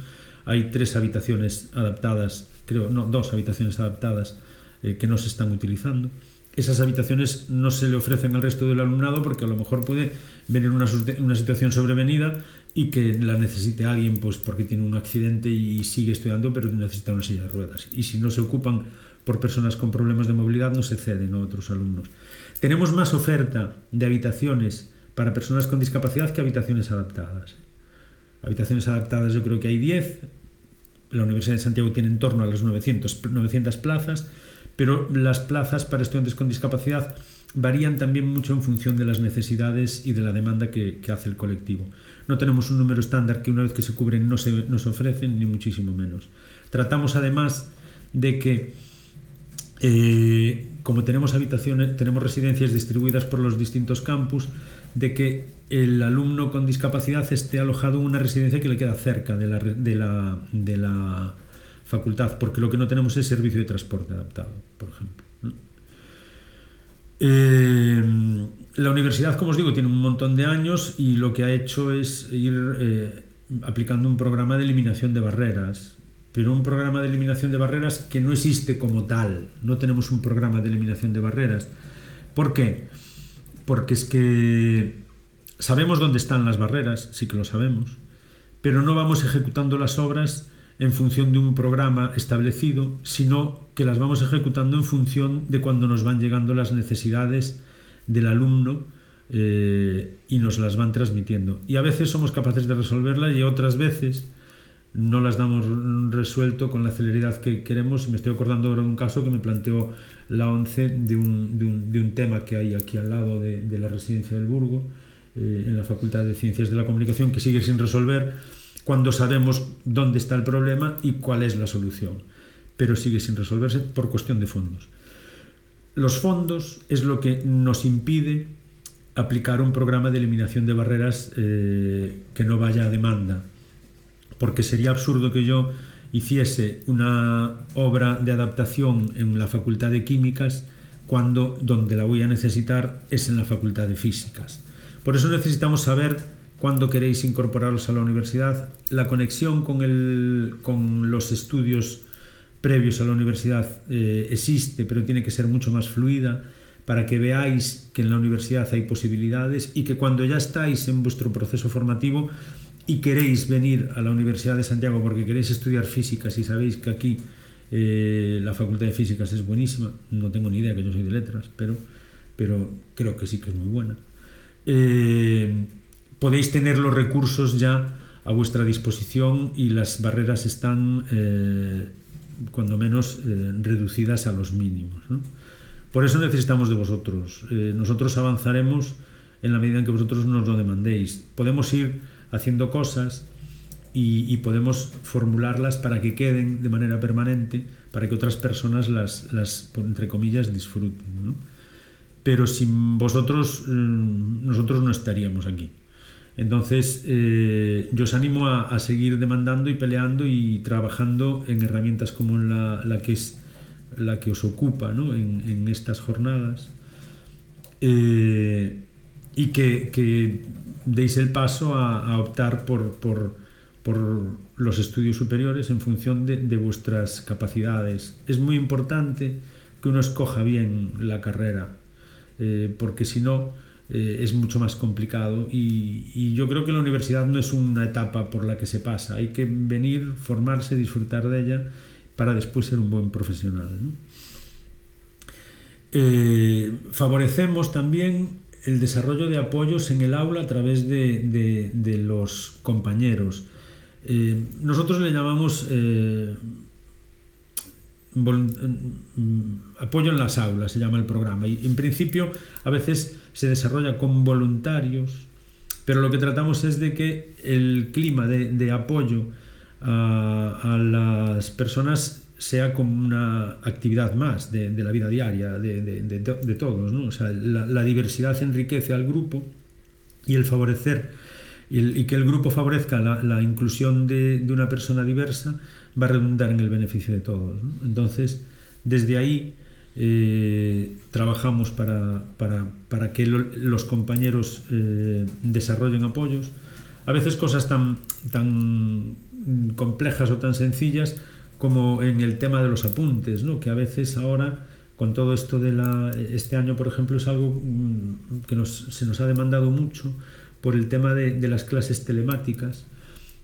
hay tres habitaciones adaptadas, creo, no, dos habitaciones adaptadas eh, que no se están utilizando. Esas habitaciones no se le ofrecen al resto del alumnado porque a lo mejor puede venir una, una situación sobrevenida y que la necesite alguien pues porque tiene un accidente y sigue estudiando pero necesita una silla de ruedas. Y si no se ocupan por personas con problemas de movilidad no se ceden a otros alumnos. Tenemos más oferta de habitaciones para personas con discapacidad que habitaciones adaptadas. Habitaciones adaptadas yo creo que hay 10, la Universidad de Santiago tiene en torno a las 900, 900 plazas, pero las plazas para estudiantes con discapacidad varían también mucho en función de las necesidades y de la demanda que, que hace el colectivo. No tenemos un número estándar que una vez que se cubren no se nos ofrecen, ni muchísimo menos. Tratamos además de que, eh, como tenemos habitaciones, tenemos residencias distribuidas por los distintos campus, de que el alumno con discapacidad esté alojado en una residencia que le queda cerca de la, de la, de la facultad, porque lo que no tenemos es servicio de transporte adaptado, por ejemplo. Eh, la universidad, como os digo, tiene un montón de años y lo que ha hecho es ir eh, aplicando un programa de eliminación de barreras, pero un programa de eliminación de barreras que no existe como tal. No tenemos un programa de eliminación de barreras. ¿Por qué? Porque es que sabemos dónde están las barreras, sí que lo sabemos, pero no vamos ejecutando las obras en función de un programa establecido, sino que las vamos ejecutando en función de cuando nos van llegando las necesidades del alumno eh, y nos las van transmitiendo. Y a veces somos capaces de resolverlas y otras veces no las damos resuelto con la celeridad que queremos. Me estoy acordando ahora de un caso que me planteó la ONCE de un, de un, tema que hay aquí al lado de, de la residencia del Burgo, eh, en la Facultad de Ciencias de la Comunicación, que sigue sin resolver cuando sabemos dónde está el problema y cuál es la solución, pero sigue sin resolverse por cuestión de fondos. Los fondos es lo que nos impide aplicar un programa de eliminación de barreras eh, que no vaya a demanda, porque sería absurdo que yo hiciese una obra de adaptación en la Facultad de Químicas cuando donde la voy a necesitar es en la Facultad de Físicas. Por eso necesitamos saber cuándo queréis incorporaros a la universidad. La conexión con, el, con los estudios previos a la universidad eh, existe, pero tiene que ser mucho más fluida para que veáis que en la universidad hay posibilidades y que cuando ya estáis en vuestro proceso formativo y queréis venir a la Universidad de Santiago porque queréis estudiar físicas y sabéis que aquí eh, la Facultad de Físicas es buenísima, no tengo ni idea que yo soy de letras, pero, pero creo que sí que es muy buena. Eh, podéis tener los recursos ya a vuestra disposición y las barreras están, eh, cuando menos, reducidas a los mínimos. Por eso necesitamos de vosotros. Nosotros avanzaremos en la medida en que vosotros nos lo demandéis. Podemos ir haciendo cosas y, podemos formularlas para que queden de manera permanente, para que otras personas las, las entre comillas, disfruten. ¿no? Pero sin vosotros, nosotros no estaríamos aquí. Entonces, eh, yo os animo a, seguir demandando y peleando y trabajando en herramientas como la, la que es la que os ocupa en, estas jornadas eh, y que, deis el paso a, optar por, por, los estudios superiores en función de, vuestras capacidades. Es muy importante que uno escoja bien la carrera, eh, porque si no, eh, es mucho más complicado y, yo creo que la universidad no es una etapa por la que se pasa, hay que venir, formarse, disfrutar de ella para después ser un buen profesional. Eh, favorecemos también el desarrollo de apoyos en el aula a través de, los compañeros. Eh, nosotros le llamamos apoyo en las aulas, se llama el programa. Y en principio a veces se desarrolla con voluntarios, pero lo que tratamos es de que el clima de, apoyo a, las personas sea como una actividad más de, la vida diaria de, todos. ¿no? O sea, la, diversidad enriquece al grupo y el favorecer y, que el grupo favorezca la, inclusión de, una persona diversa va a redundar en el beneficio de todos. Entonces, desde ahí eh, trabajamos para, para, que los compañeros eh, desarrollen apoyos. A veces cosas tan, tan complejas o tan sencillas como en el tema de los apuntes, ¿no? que a veces ahora con todo esto de la, este año, por ejemplo, es algo mm, que se nos ha demandado mucho por el tema de, de las clases telemáticas,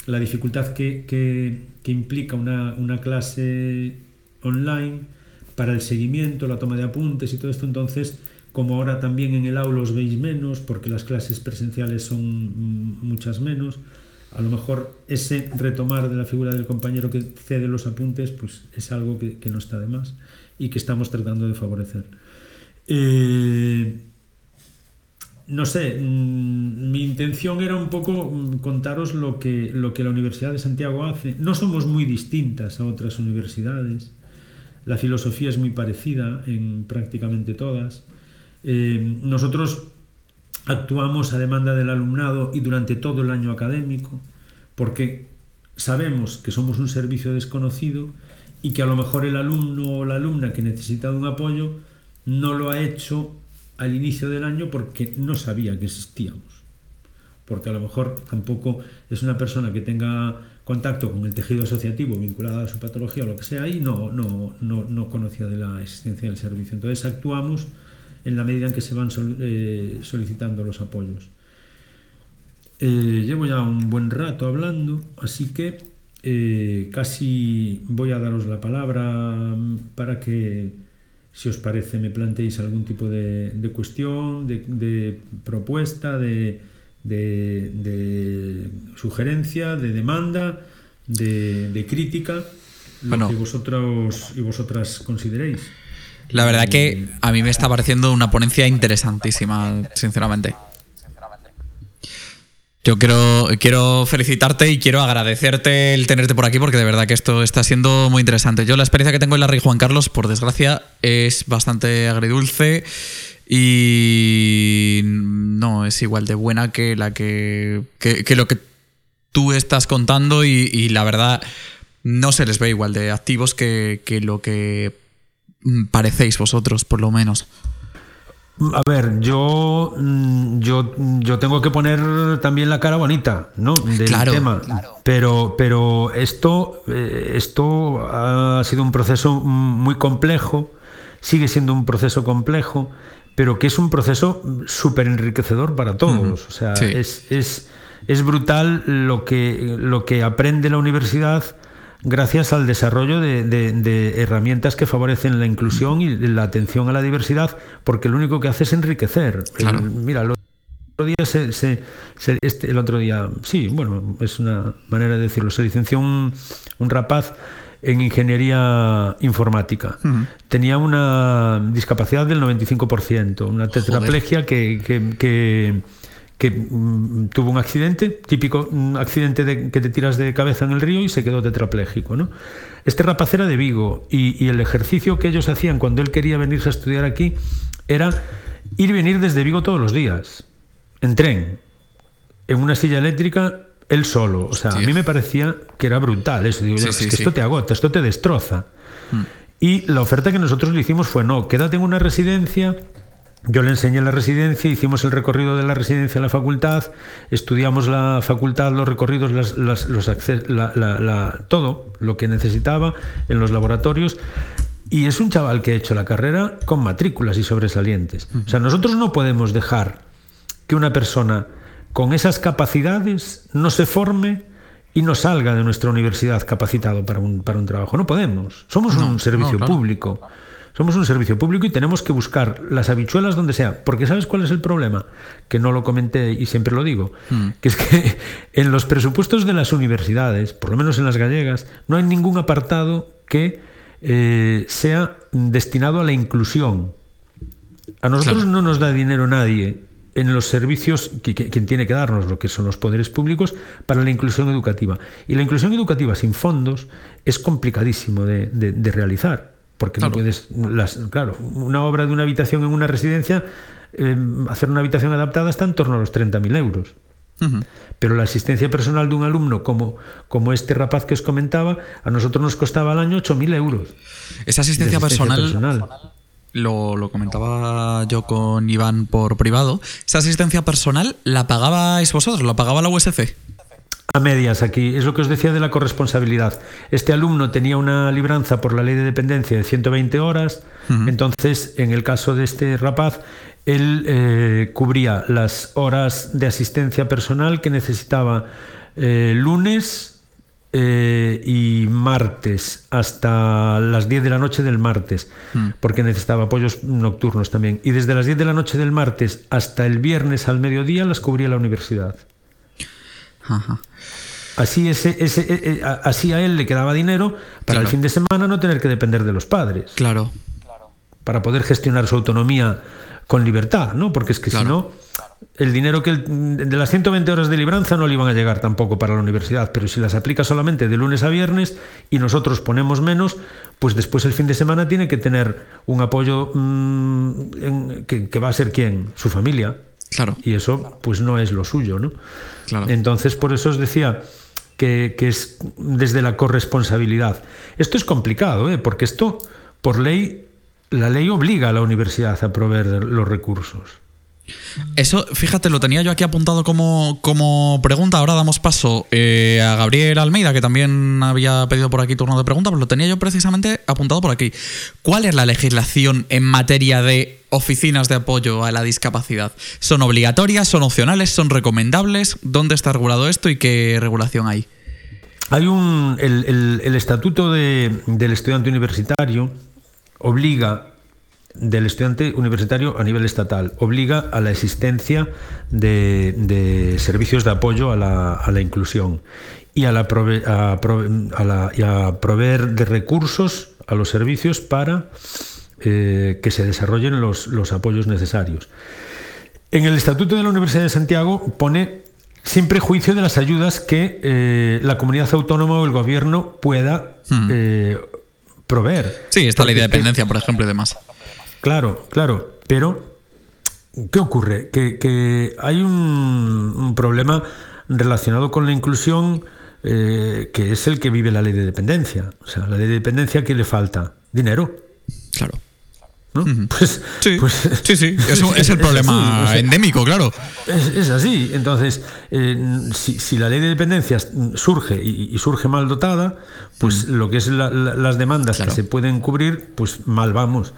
la dificultad que, que, que implica una, una clase online para el seguimiento, la toma de apuntes y todo esto. Entonces, como ahora también en el aula os veis menos, porque las clases presenciales son muchas menos, a lo mejor ese retomar de la figura del compañero que cede los apuntes, pues es algo que, no está de más y que estamos tratando de favorecer. Eh, no sé, mm, mi intención era un poco mm, contaros lo que, lo que la Universidad de Santiago hace. No somos muy distintas a otras universidades. La filosofía es muy parecida en prácticamente todas. Eh, nosotros actuamos a demanda del alumnado y durante todo el año académico, porque sabemos que somos un servicio desconocido y que a lo mejor el alumno o la alumna que necesita un apoyo no lo ha hecho al inicio del año porque no sabía que existíamos. Porque a lo mejor tampoco es una persona que tenga contacto con el tejido asociativo vinculado a su patología o lo que sea y no, no, no, no conocía de la existencia del servicio. Entonces actuamos en la medida en que se van eh, solicitando los apoyos. Eh, llevo ya un buen rato hablando, así que eh, casi voy a daros la palabra para que, si os parece, me planteéis algún tipo de, cuestión, de, propuesta, de, de, sugerencia, de demanda, de, crítica, lo que vosotros y vosotras consideréis. La verdad que a mí me está pareciendo una ponencia interesantísima, sinceramente. Yo quiero, quiero felicitarte y quiero agradecerte el tenerte por aquí porque de verdad que esto está siendo muy interesante. Yo la experiencia que tengo en la Rey Juan Carlos, por desgracia, es bastante agridulce y no es igual de buena que la que, que, lo que tú estás contando y, la verdad no se les ve igual de activos que, que lo que parecéis vosotros, por lo menos. A ver, yo, mm, yo, yo tengo que poner también la cara bonita, ¿no? Del tema. Pero, pero esto, eh, esto ha sido un proceso muy complejo, sigue siendo un proceso complejo, pero que es un proceso súper enriquecedor para todos. O sea, es, es, es brutal lo que, lo que aprende la universidad gracias al desarrollo de, herramientas que favorecen la inclusión y la atención a la diversidad, porque lo único que hace es enriquecer. mira, el otro día se, este, el otro día, sí, bueno, es una manera de decirlo, se licenció un, rapaz en ingeniería informática. Tenía una discapacidad del 95%, una tetraplegia que que mm, tuvo un accidente, típico un accidente de, que te tiras de cabeza en el río y se quedó tetrapléjico. ¿no? Este rapaz era de Vigo y, el ejercicio que ellos hacían cuando él quería venirse a estudiar aquí era ir y venir desde Vigo todos los días, en tren. en una silla eléctrica él solo. O sea, a mí me parecía que era brutal eso. Digo, es que esto te agota, esto te destroza. Mm. Y la oferta que nosotros le hicimos fue, no, quédate en una residencia. Yo le enseñé la residencia, hicimos el recorrido de la residencia a la facultad, estudiamos la facultad, los recorridos, las, los todo lo que necesitaba en los laboratorios. Y es un chaval que ha hecho la carrera con matrículas y sobresalientes. O sea, nosotros no podemos dejar que una persona con esas capacidades no se forme y no salga de nuestra universidad capacitado para un, para un trabajo. No podemos. Somos un servicio público. Somos un servicio público y tenemos que buscar las habichuelas donde sea. Porque ¿sabes cuál es el problema? Que no lo comenté y siempre lo digo. Mm. Que es que en los presupuestos de las universidades, por lo menos en las gallegas, no hay ningún apartado que eh, sea destinado a la inclusión. A nosotros no nos da dinero nadie en los servicios que, quien tiene que darnos, lo que son los poderes públicos, para la inclusión educativa. Y la inclusión educativa sin fondos es complicadísimo de, realizar, porque no puedes, las, claro, una obra de una habitación en una residencia, eh, hacer una habitación adaptada está en torno a los 30.000 euros. Pero la asistencia personal de un alumno como, como este rapaz que os comentaba, a nosotros nos costaba al año 8.000 euros. Esa asistencia, personal lo, comentaba yo con Iván por privado, esa asistencia personal la pagabais vosotros, la pagaba la USC. A medias aquí, es lo que os decía de la corresponsabilidad. Este alumno tenía una libranza por la ley de dependencia de 120 horas, entonces en el caso de este rapaz, él eh, cubría las horas de asistencia personal que necesitaba eh, lunes, eh, y martes hasta las 10 de la noche del martes, hmm. porque necesitaba apoyos nocturnos también. Y desde las 10 de la noche del martes hasta el viernes al mediodía las cubría la universidad. Así, ese, ese, eh, eh, así a él le quedaba dinero para el fin de semana no tener que depender de los padres. Claro. Para poder gestionar su autonomía con libertad, ¿no? Porque es que si no el dinero que de las 120 horas de libranza no le iban a llegar tampoco para la universidad, pero si las aplica solamente de lunes a viernes y nosotros ponemos menos, pues después el fin de semana tiene que tener un apoyo mm, que, va a ser quién, su familia. Claro. Y eso pues no es lo suyo, ¿no? Entonces por eso os decía que, es desde la corresponsabilidad. Esto es complicado, ¿eh? porque esto por ley, la ley obliga a la universidad a proveer los recursos. Eso, fíjate, lo tenía yo aquí apuntado como, como pregunta. Ahora damos paso eh, a Gabriel Almeida, que también había pedido por aquí turno de pregunta, pero lo tenía yo precisamente apuntado por aquí. ¿Cuál es la legislación en materia de oficinas de apoyo a la discapacidad? ¿Son obligatorias? ¿Son opcionales? ¿Son recomendables? ¿Dónde está regulado esto y qué regulación hay? Hay un. El, estatuto del estudiante universitario obliga del estudiante universitario a nivel estatal. Obliga a la existencia de, servicios de apoyo a la, inclusión y a, la a, proveer de recursos a los servicios para eh, que se desarrollen los, apoyos necesarios. En el Estatuto de la Universidad de Santiago pone siempre juicio de las ayudas que eh, la comunidad autónoma o el gobierno pueda hmm. eh, proveer. Sí, esta ley de dependencia, por ejemplo, y demás. Claro, claro, pero ¿qué ocurre? Que, hay un, problema relacionado con la inclusión eh, que es el que vive la ley de dependencia. O sea, la ley de dependencia, ¿qué le falta? Dinero. Claro. Pues, sí, pues, sí, sí, es el problema endémico, claro. Es, así. Entonces, eh, si, la ley de dependencia surge y, surge mal dotada, pues lo que es las demandas que se pueden cubrir, pues mal vamos.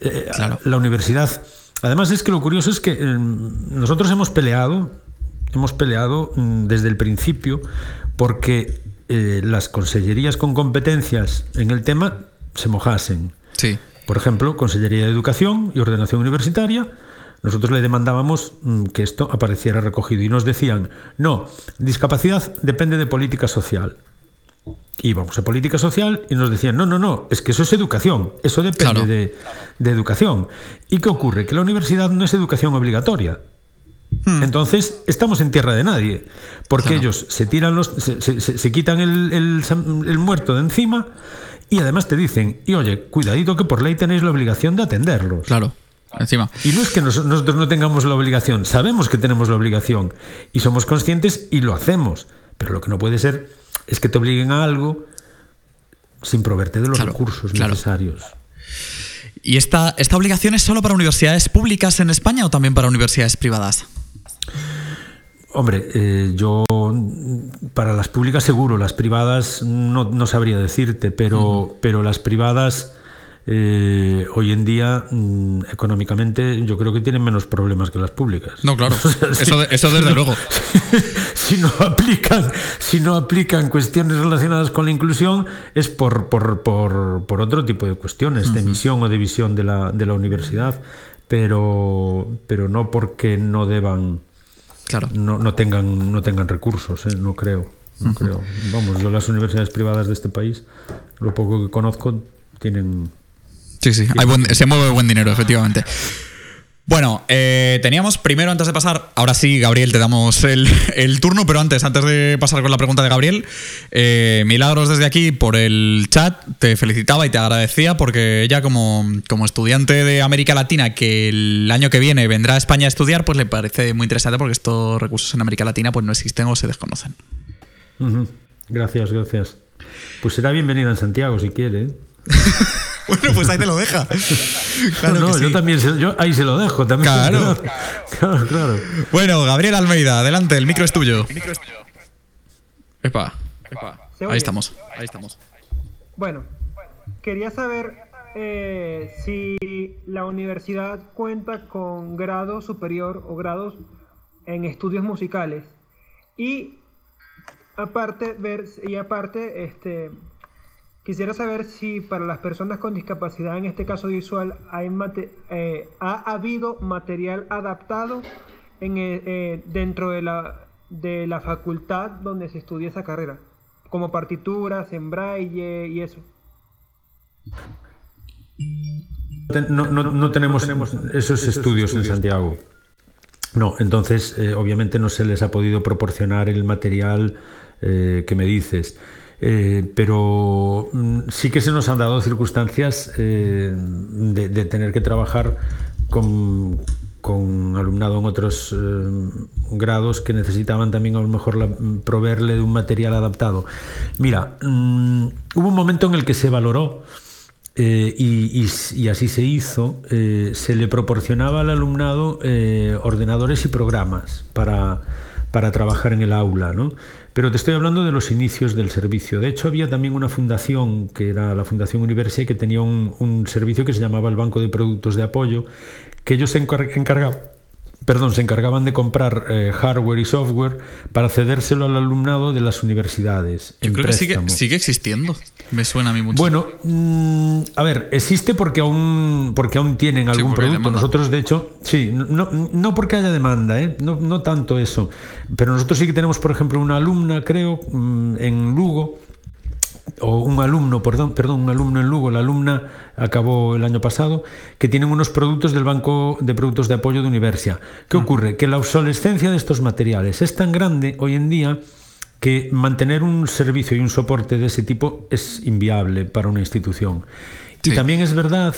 Eh, la universidad. Además es que lo curioso es que eh, nosotros hemos peleado, hemos peleado mm, desde el principio porque eh, las consellerías con competencias en el tema se mojasen. Sí. Por ejemplo, Consellería de Educación y Ordenación Universitaria. Nosotros le demandábamos mm, que esto apareciera recogido y nos decían, no, discapacidad depende de política social íbamos a política social y nos decían, no, no, no, es que eso es educación, eso depende de, educación. ¿Y qué ocurre? Que la universidad no es educación obligatoria. Hmm. Entonces, estamos en tierra de nadie, porque ellos se tiran los, se, quitan el, el, muerto de encima y además te dicen, y oye, cuidadito que por ley tenéis la obligación de atenderlos. Claro. encima. Y no es que nosotros no tengamos la obligación, sabemos que tenemos la obligación y somos conscientes y lo hacemos, pero lo que no puede ser es que te obliguen a algo sin proveerte de los recursos necesarios. ¿Y esta, esta obligación es solo para universidades públicas en España o también para universidades privadas? Hombre, eh, yo para las públicas seguro, las privadas no, sabría decirte, pero, pero las privadas eh, hoy en día mm, económicamente yo creo que tienen menos problemas que las públicas. No, claro. eso, desde luego. Si no aplican, si no aplican cuestiones relacionadas con la inclusión es por, por, por, otro tipo de cuestiones, de misión o de visión de la, de la universidad, pero, pero no porque no deban, claro. no, no tengan, no tengan recursos, ¿eh? no creo. No creo. Vamos, yo las universidades privadas de este país, lo poco que conozco, tienen Sí, sí, se mueve buen dinero, efectivamente. Bueno, eh, teníamos primero, antes de pasar, ahora sí, Gabriel, te damos el, turno, pero antes, antes de pasar con la pregunta de Gabriel, eh, Milagros desde aquí por el chat te felicitaba y te agradecía porque ella como, como estudiante de América Latina que el año que viene vendrá a España a estudiar, pues le parece muy interesante porque estos recursos en América Latina pues no existen o se desconocen. Gracias, gracias. Pues será bienvenida en Santiago si quiere. Bueno, pues ahí te lo deja. Claro no, yo también yo ahí se lo dejo también. Claro. claro, claro. Bueno, Gabriel Almeida, adelante, el micro es tuyo. El micro es tuyo. Epa, epa. Ahí estamos, ahí estamos. Bueno, quería saber eh, si la universidad cuenta con grado superior o grados en estudios musicales y aparte ver y aparte este Quisiera saber si para las personas con discapacidad, en este caso visual, hay eh, ha habido material adaptado en, eh, eh, dentro de la, de la facultad donde se estudia esa carrera, como partituras, en braille y eso. No, tenemos, esos estudios, en Santiago. No, entonces obviamente no se les ha podido proporcionar el material que me dices. Eh, pero mm, sí que se nos han dado circunstancias eh, de, tener que trabajar con, alumnado en otros eh, grados que necesitaban también a lo mejor proveerle de un material adaptado. Mira, mm, hubo un momento en el que se valoró y, así se hizo, se le proporcionaba al alumnado ordenadores y programas para, para trabajar en el aula, ¿no? Pero te estoy hablando de los inicios del servicio. De hecho, había también una fundación, que era la Fundación Universie, que tenía un, servicio que se llamaba el Banco de Productos de Apoyo, que ellos se encargaban perdón, se encargaban de comprar eh, hardware y software para cedérselo al alumnado de las universidades. Yo creo que sigue, existiendo. Me suena a mí mucho. Bueno, mm, a ver, existe porque aún, porque aún tienen algún producto. Nosotros, de hecho, sí, no, no porque haya demanda, ¿eh? no, no tanto eso. Pero nosotros sí que tenemos, por ejemplo, una alumna, creo, mm, en Lugo, o un alumno, perdón, perdón, un alumno en Lugo, la alumna acabó el año pasado, que tienen unos productos del Banco de Productos de Apoyo de Universia. ¿Qué mm. ocurre? Que la obsolescencia de estos materiales es tan grande hoy en día que mantener un servicio y un soporte de ese tipo es inviable para una institución. Y también es verdad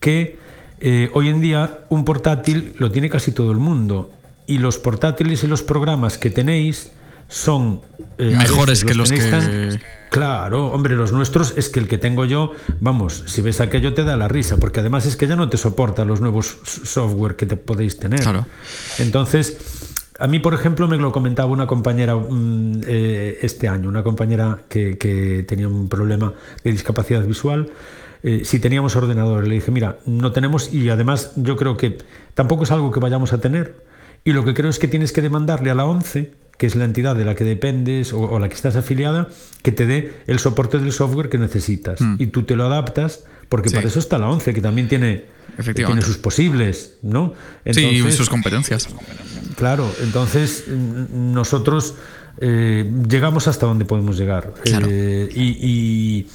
que eh, hoy en día un portátil lo tiene casi todo el mundo y los portátiles y los programas que tenéis son eh, mejores que los que Claro, hombre, los nuestros es que el que tengo yo, vamos, si ves aquello te da la risa, porque además es que ya no te soporta los nuevos software que te podéis tener. Claro. Entonces, a mí, por ejemplo, me lo comentaba una compañera mm, eh, este año, una compañera que, tenía un problema de discapacidad visual. Eh, si teníamos ordenador, le dije, mira, no tenemos y además yo creo que tampoco es algo que vayamos a tener. Y lo que creo es que tienes que demandarle a la ONCE que es la entidad de la que dependes o, la que estás afiliada, que te dé el soporte del software que necesitas. Mm. Y tú te lo adaptas, porque para eso está la ONCE, que también tiene, tiene sus posibles, ¿no? sí, sus competencias. Claro, entonces nosotros eh, llegamos hasta donde podemos llegar. Eh, y,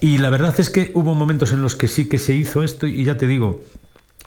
y la verdad es que hubo momentos en los que sí que se hizo esto, y ya te digo,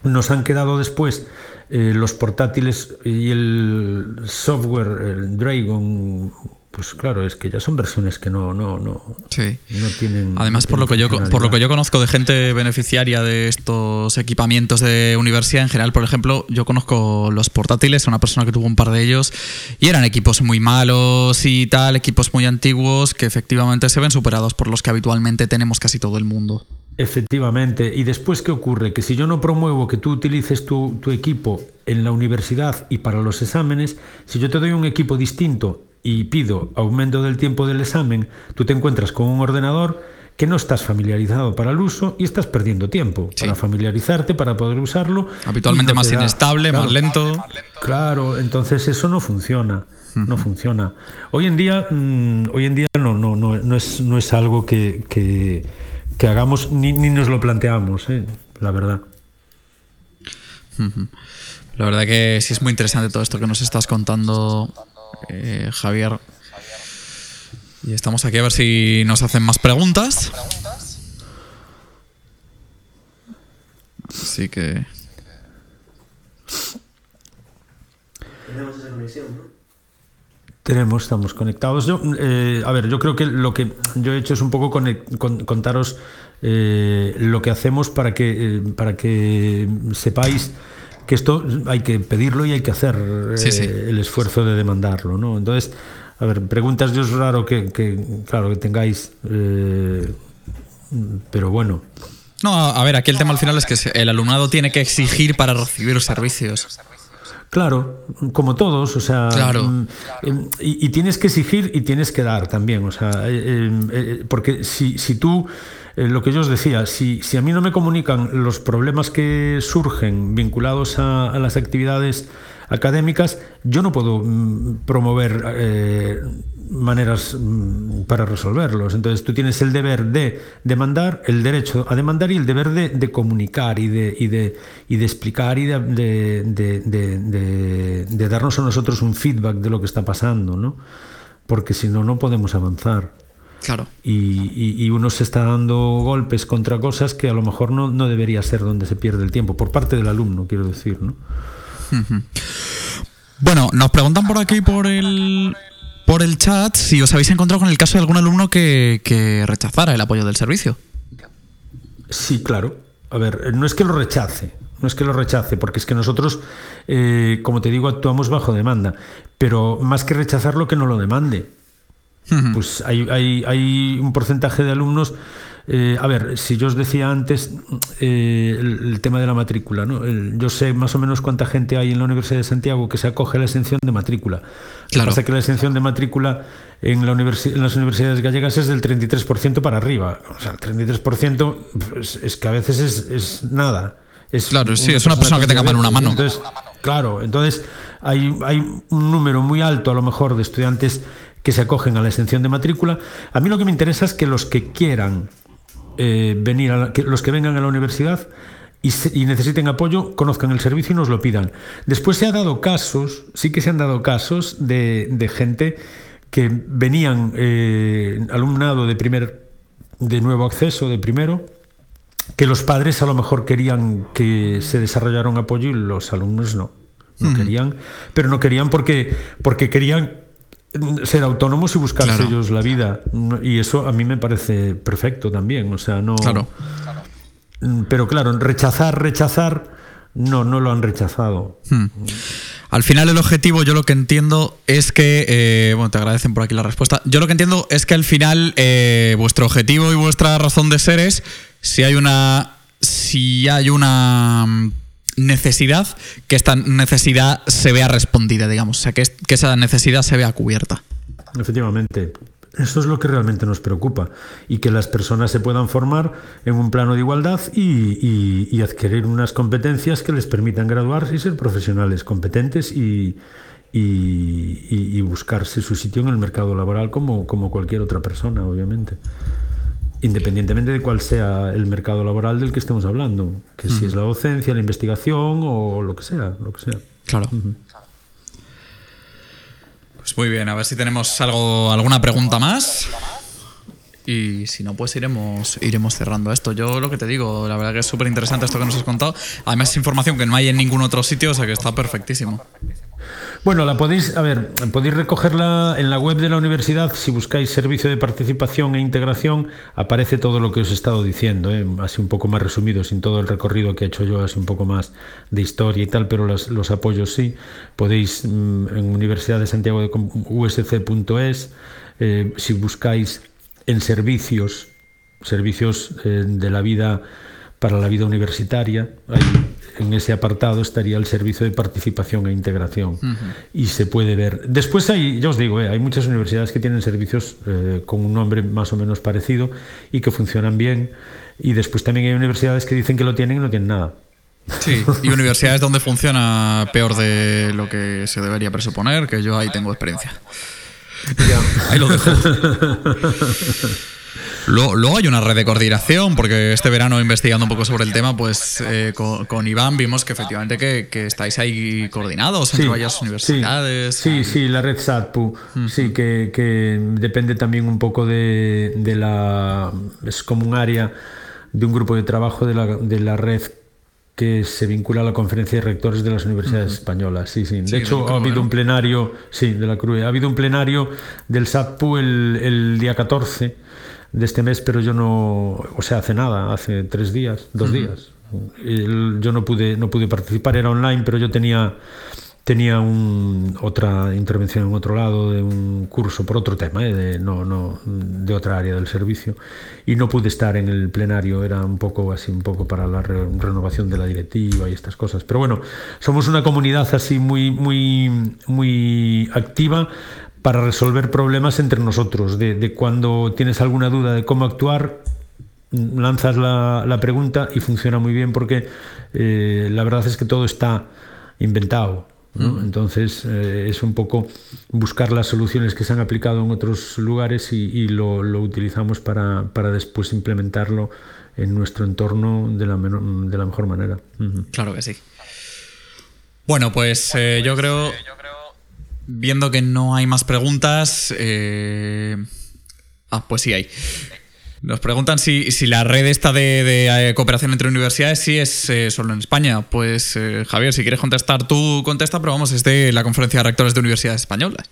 nos han quedado después eh, los portátiles y el software, el Dragon pues claro, es que ya son versiones que no, no, no, Sí. no tienen. Además, por lo, que yo, por lo que yo conozco de gente beneficiaria de estos equipamientos de universidad en general, por ejemplo, yo conozco los portátiles, una persona que tuvo un par de ellos, y eran equipos muy malos y tal, equipos muy antiguos que efectivamente se ven superados por los que habitualmente tenemos casi todo el mundo. Efectivamente. ¿Y después qué ocurre? Que si yo no promuevo que tú utilices tu, tu equipo en la universidad y para los exámenes, si yo te doy un equipo distinto y pido aumento del tiempo del examen, tú te encuentras con un ordenador que no estás familiarizado para el uso y estás perdiendo tiempo Sí. para familiarizarte, para poder usarlo. Habitualmente no más inestable, Claro. más lento. Claro, entonces eso no funciona, no funciona. Hoy en día, mm, hoy en día no, no, no, no es, no es algo que, que, que hagamos ni, ni nos lo planteamos, ¿eh? la verdad. La verdad que sí es muy interesante todo esto que nos estás contando, eh, Javier. Y estamos aquí a ver si nos hacen más preguntas. Así que... Tenemos, estamos conectados. Yo, eh, a ver, yo creo que lo que yo he hecho es un poco con- contaros eh, lo que hacemos para que, eh, para que sepáis que esto hay que pedirlo y hay que hacer eh, Sí, sí. el esfuerzo de demandarlo, ¿no? Entonces, a ver, preguntas yo es raro que, que, claro, que tengáis, pero bueno. No, a ver, aquí el tema al final es que el alumnado tiene que exigir para recibir servicios. Claro, como todos, o sea, Claro. mm, em, y, y tienes que exigir y tienes que dar también, o sea, eh, em, eh, porque si, si tú, eh, lo que yo os decía, si, si a mí no me comunican los problemas que surgen vinculados a, a las actividades académicas, yo no puedo mm, promover eh, maneras mm, para resolverlos. Entonces tú tienes el deber de demandar, el derecho a demandar y el deber de, de comunicar y de, y, de, y de explicar y de, de- de- de- de- de darnos a nosotros un feedback de lo que está pasando, ¿no? Porque si no, no podemos avanzar. Claro. Y, y- y uno se está dando golpes contra cosas que a lo mejor no, no debería ser donde se pierde el tiempo, por parte del alumno, quiero decir, ¿no? Bueno, nos preguntan por aquí por el por el chat si os habéis encontrado con el caso de algún alumno que, que rechazara el apoyo del servicio. Sí, claro. A ver, no es que lo rechace, no es que lo rechace, porque es que nosotros, eh, como te digo, actuamos bajo demanda, pero más que rechazarlo, que no lo demande. Pues hay, hay- hay un porcentaje de alumnos. Eh, a ver, si yo os decía antes eh, el, el tema de la matrícula, ¿no? El- yo sé más o menos cuánta gente hay en la Universidad de Santiago que se acoge a la exención de matrícula. Lo que Claro. pasa es que la exención de matrícula en, la universi- en las universidades gallegas es del 33% para arriba. O sea, el 33% pues, es que a veces es, es nada. Es Claro, sí, es una persona que con tenga mal una mano. Entonces, claro, entonces hay, hay un número muy alto a lo mejor de estudiantes que se acogen a la exención de matrícula. A mí lo que me interesa es que los que quieran eh, venir, a la- que los que vengan a la universidad y, se- y necesiten apoyo, conozcan el servicio y nos lo pidan. Después se han dado casos, sí que se han dado casos de, de gente que venían, eh, alumnado de primer, de nuevo acceso, de primero, que los padres a lo mejor querían que se desarrollara un apoyo y los alumnos no. No querían, pero no querían porque, porque querían ser autónomos y buscarse Claro. ellos la vida. Y eso a mí me parece perfecto también. O sea, no. Claro. Mm, Pero claro, rechazar, rechazar, no, no lo han rechazado. Al final el objetivo, yo lo que entiendo es que, eh, bueno, te agradecen por aquí la respuesta. Yo lo que entiendo es que al final eh, vuestro objetivo y vuestra razón de ser es si hay una, si hay una mm, necesidad, que esta necesidad se vea respondida, digamos, o sea, que, es- que esa necesidad se vea cubierta. Efectivamente. Eso es lo que realmente nos preocupa y que las personas se puedan formar en un plano de igualdad y, y- adquirir unas competencias que les permitan graduarse y ser profesionales competentes y- y buscarse su sitio en el mercado laboral como, como cualquier otra persona, obviamente. Independientemente de cuál sea el mercado laboral del que estemos hablando, que si es la docencia, la investigación o lo que sea, lo que sea. Claro. Pues muy bien, a ver si tenemos algo, alguna pregunta más. Y si no, pues iremos, iremos cerrando esto. Yo lo que te digo, la verdad que es súper interesante esto que nos has contado. Además es información que no hay en ningún otro sitio, o sea que está perfectísimo. Bueno, la podéis, a ver, podéis recogerla en la web de la universidad. Si buscáis servicio de participación e integración, aparece todo lo que os he estado diciendo, ¿eh? así un poco más resumido, sin todo el recorrido que he hecho yo, así un poco más de historia y tal, pero los, apoyos sí. Podéis mm, en Universidad de Santiago de usc.es, eh, si buscáis en servicios, servicios eh, de la vida para la vida universitaria, en ese apartado estaría el servicio de participación e integración y se puede ver. Después hay, ya os digo, eh, hay muchas universidades que tienen servicios eh, con un nombre más o menos parecido y que funcionan bien y después también hay universidades que dicen que lo tienen y no tienen nada. Sí, y universidades donde funciona peor de lo que se debería presuponer, que yo ahí tengo experiencia. Ahí lo dejo. Luego, hay una red de coordinación, porque este verano investigando un poco sobre el tema, pues eh, con, Iván vimos que efectivamente que, estáis ahí coordinados entre varias universidades. Sí, sí, la red SATPU, sí, que, depende también un poco de, la... es como un área de un grupo de trabajo de la, de la red que se vincula a la conferencia de rectores de las universidades españolas. Sí, sí. De hecho, ha habido un plenario, sí, de la CRUE, ha habido un plenario del SATPU el, el día 14 de este mes, pero yo no, o sea, hace nada, hace tres días, dos días. yo no pude, no pude participar, era online, pero yo tenía, tenía un, otra intervención en otro lado de un curso por otro tema, ¿eh? de, no, no, de otra área del servicio, y no pude estar en el plenario, era un poco así, un poco para la renovación de la directiva y estas cosas. Pero bueno, somos una comunidad así muy, muy, muy activa para resolver problemas entre nosotros, de, cuando tienes alguna duda de cómo actuar, lanzas la, pregunta y funciona muy bien porque eh, la verdad es que todo está inventado. Entonces eh, es un poco buscar las soluciones que se han aplicado en otros lugares y, lo, utilizamos para, después implementarlo en nuestro entorno de la, de la mejor manera. Claro que sí. Bueno, pues eh, yo creo Viendo que no hay más preguntas. Eh, ah, pues sí hay. Nos preguntan si, la red esta de, eh, cooperación entre universidades sí es eh, solo en España. Pues Javier, si quieres contestar tú, contesta, pero vamos, es de la conferencia de rectores de universidades españolas.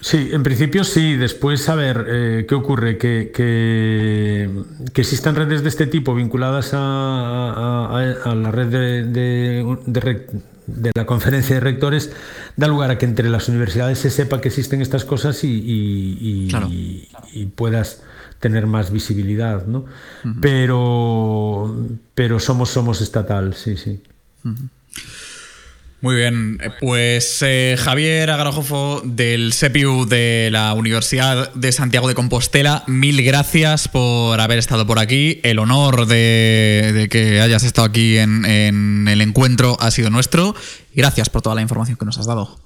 Sí, en principio sí. Después, a ver, ¿qué ocurre? Que, que, existan redes de este tipo vinculadas a, la red de, de, de la conferencia de rectores da lugar a que entre las universidades se sepa que existen estas cosas y, puedas tener más visibilidad, ¿no? Pero pero somos somos estatal, sí, sí. Muy bien, eh, pues eh, Javier Agarajofo del SEPIU de la Universidad de Santiago de Compostela, mil gracias por haber estado por aquí. El honor de, que hayas estado aquí en, en, el encuentro ha sido nuestro. Gracias por toda la información que nos has dado.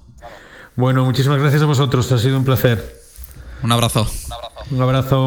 Bueno, muchísimas gracias a vosotros, ha sido un placer. Un abrazo. Un abrazo.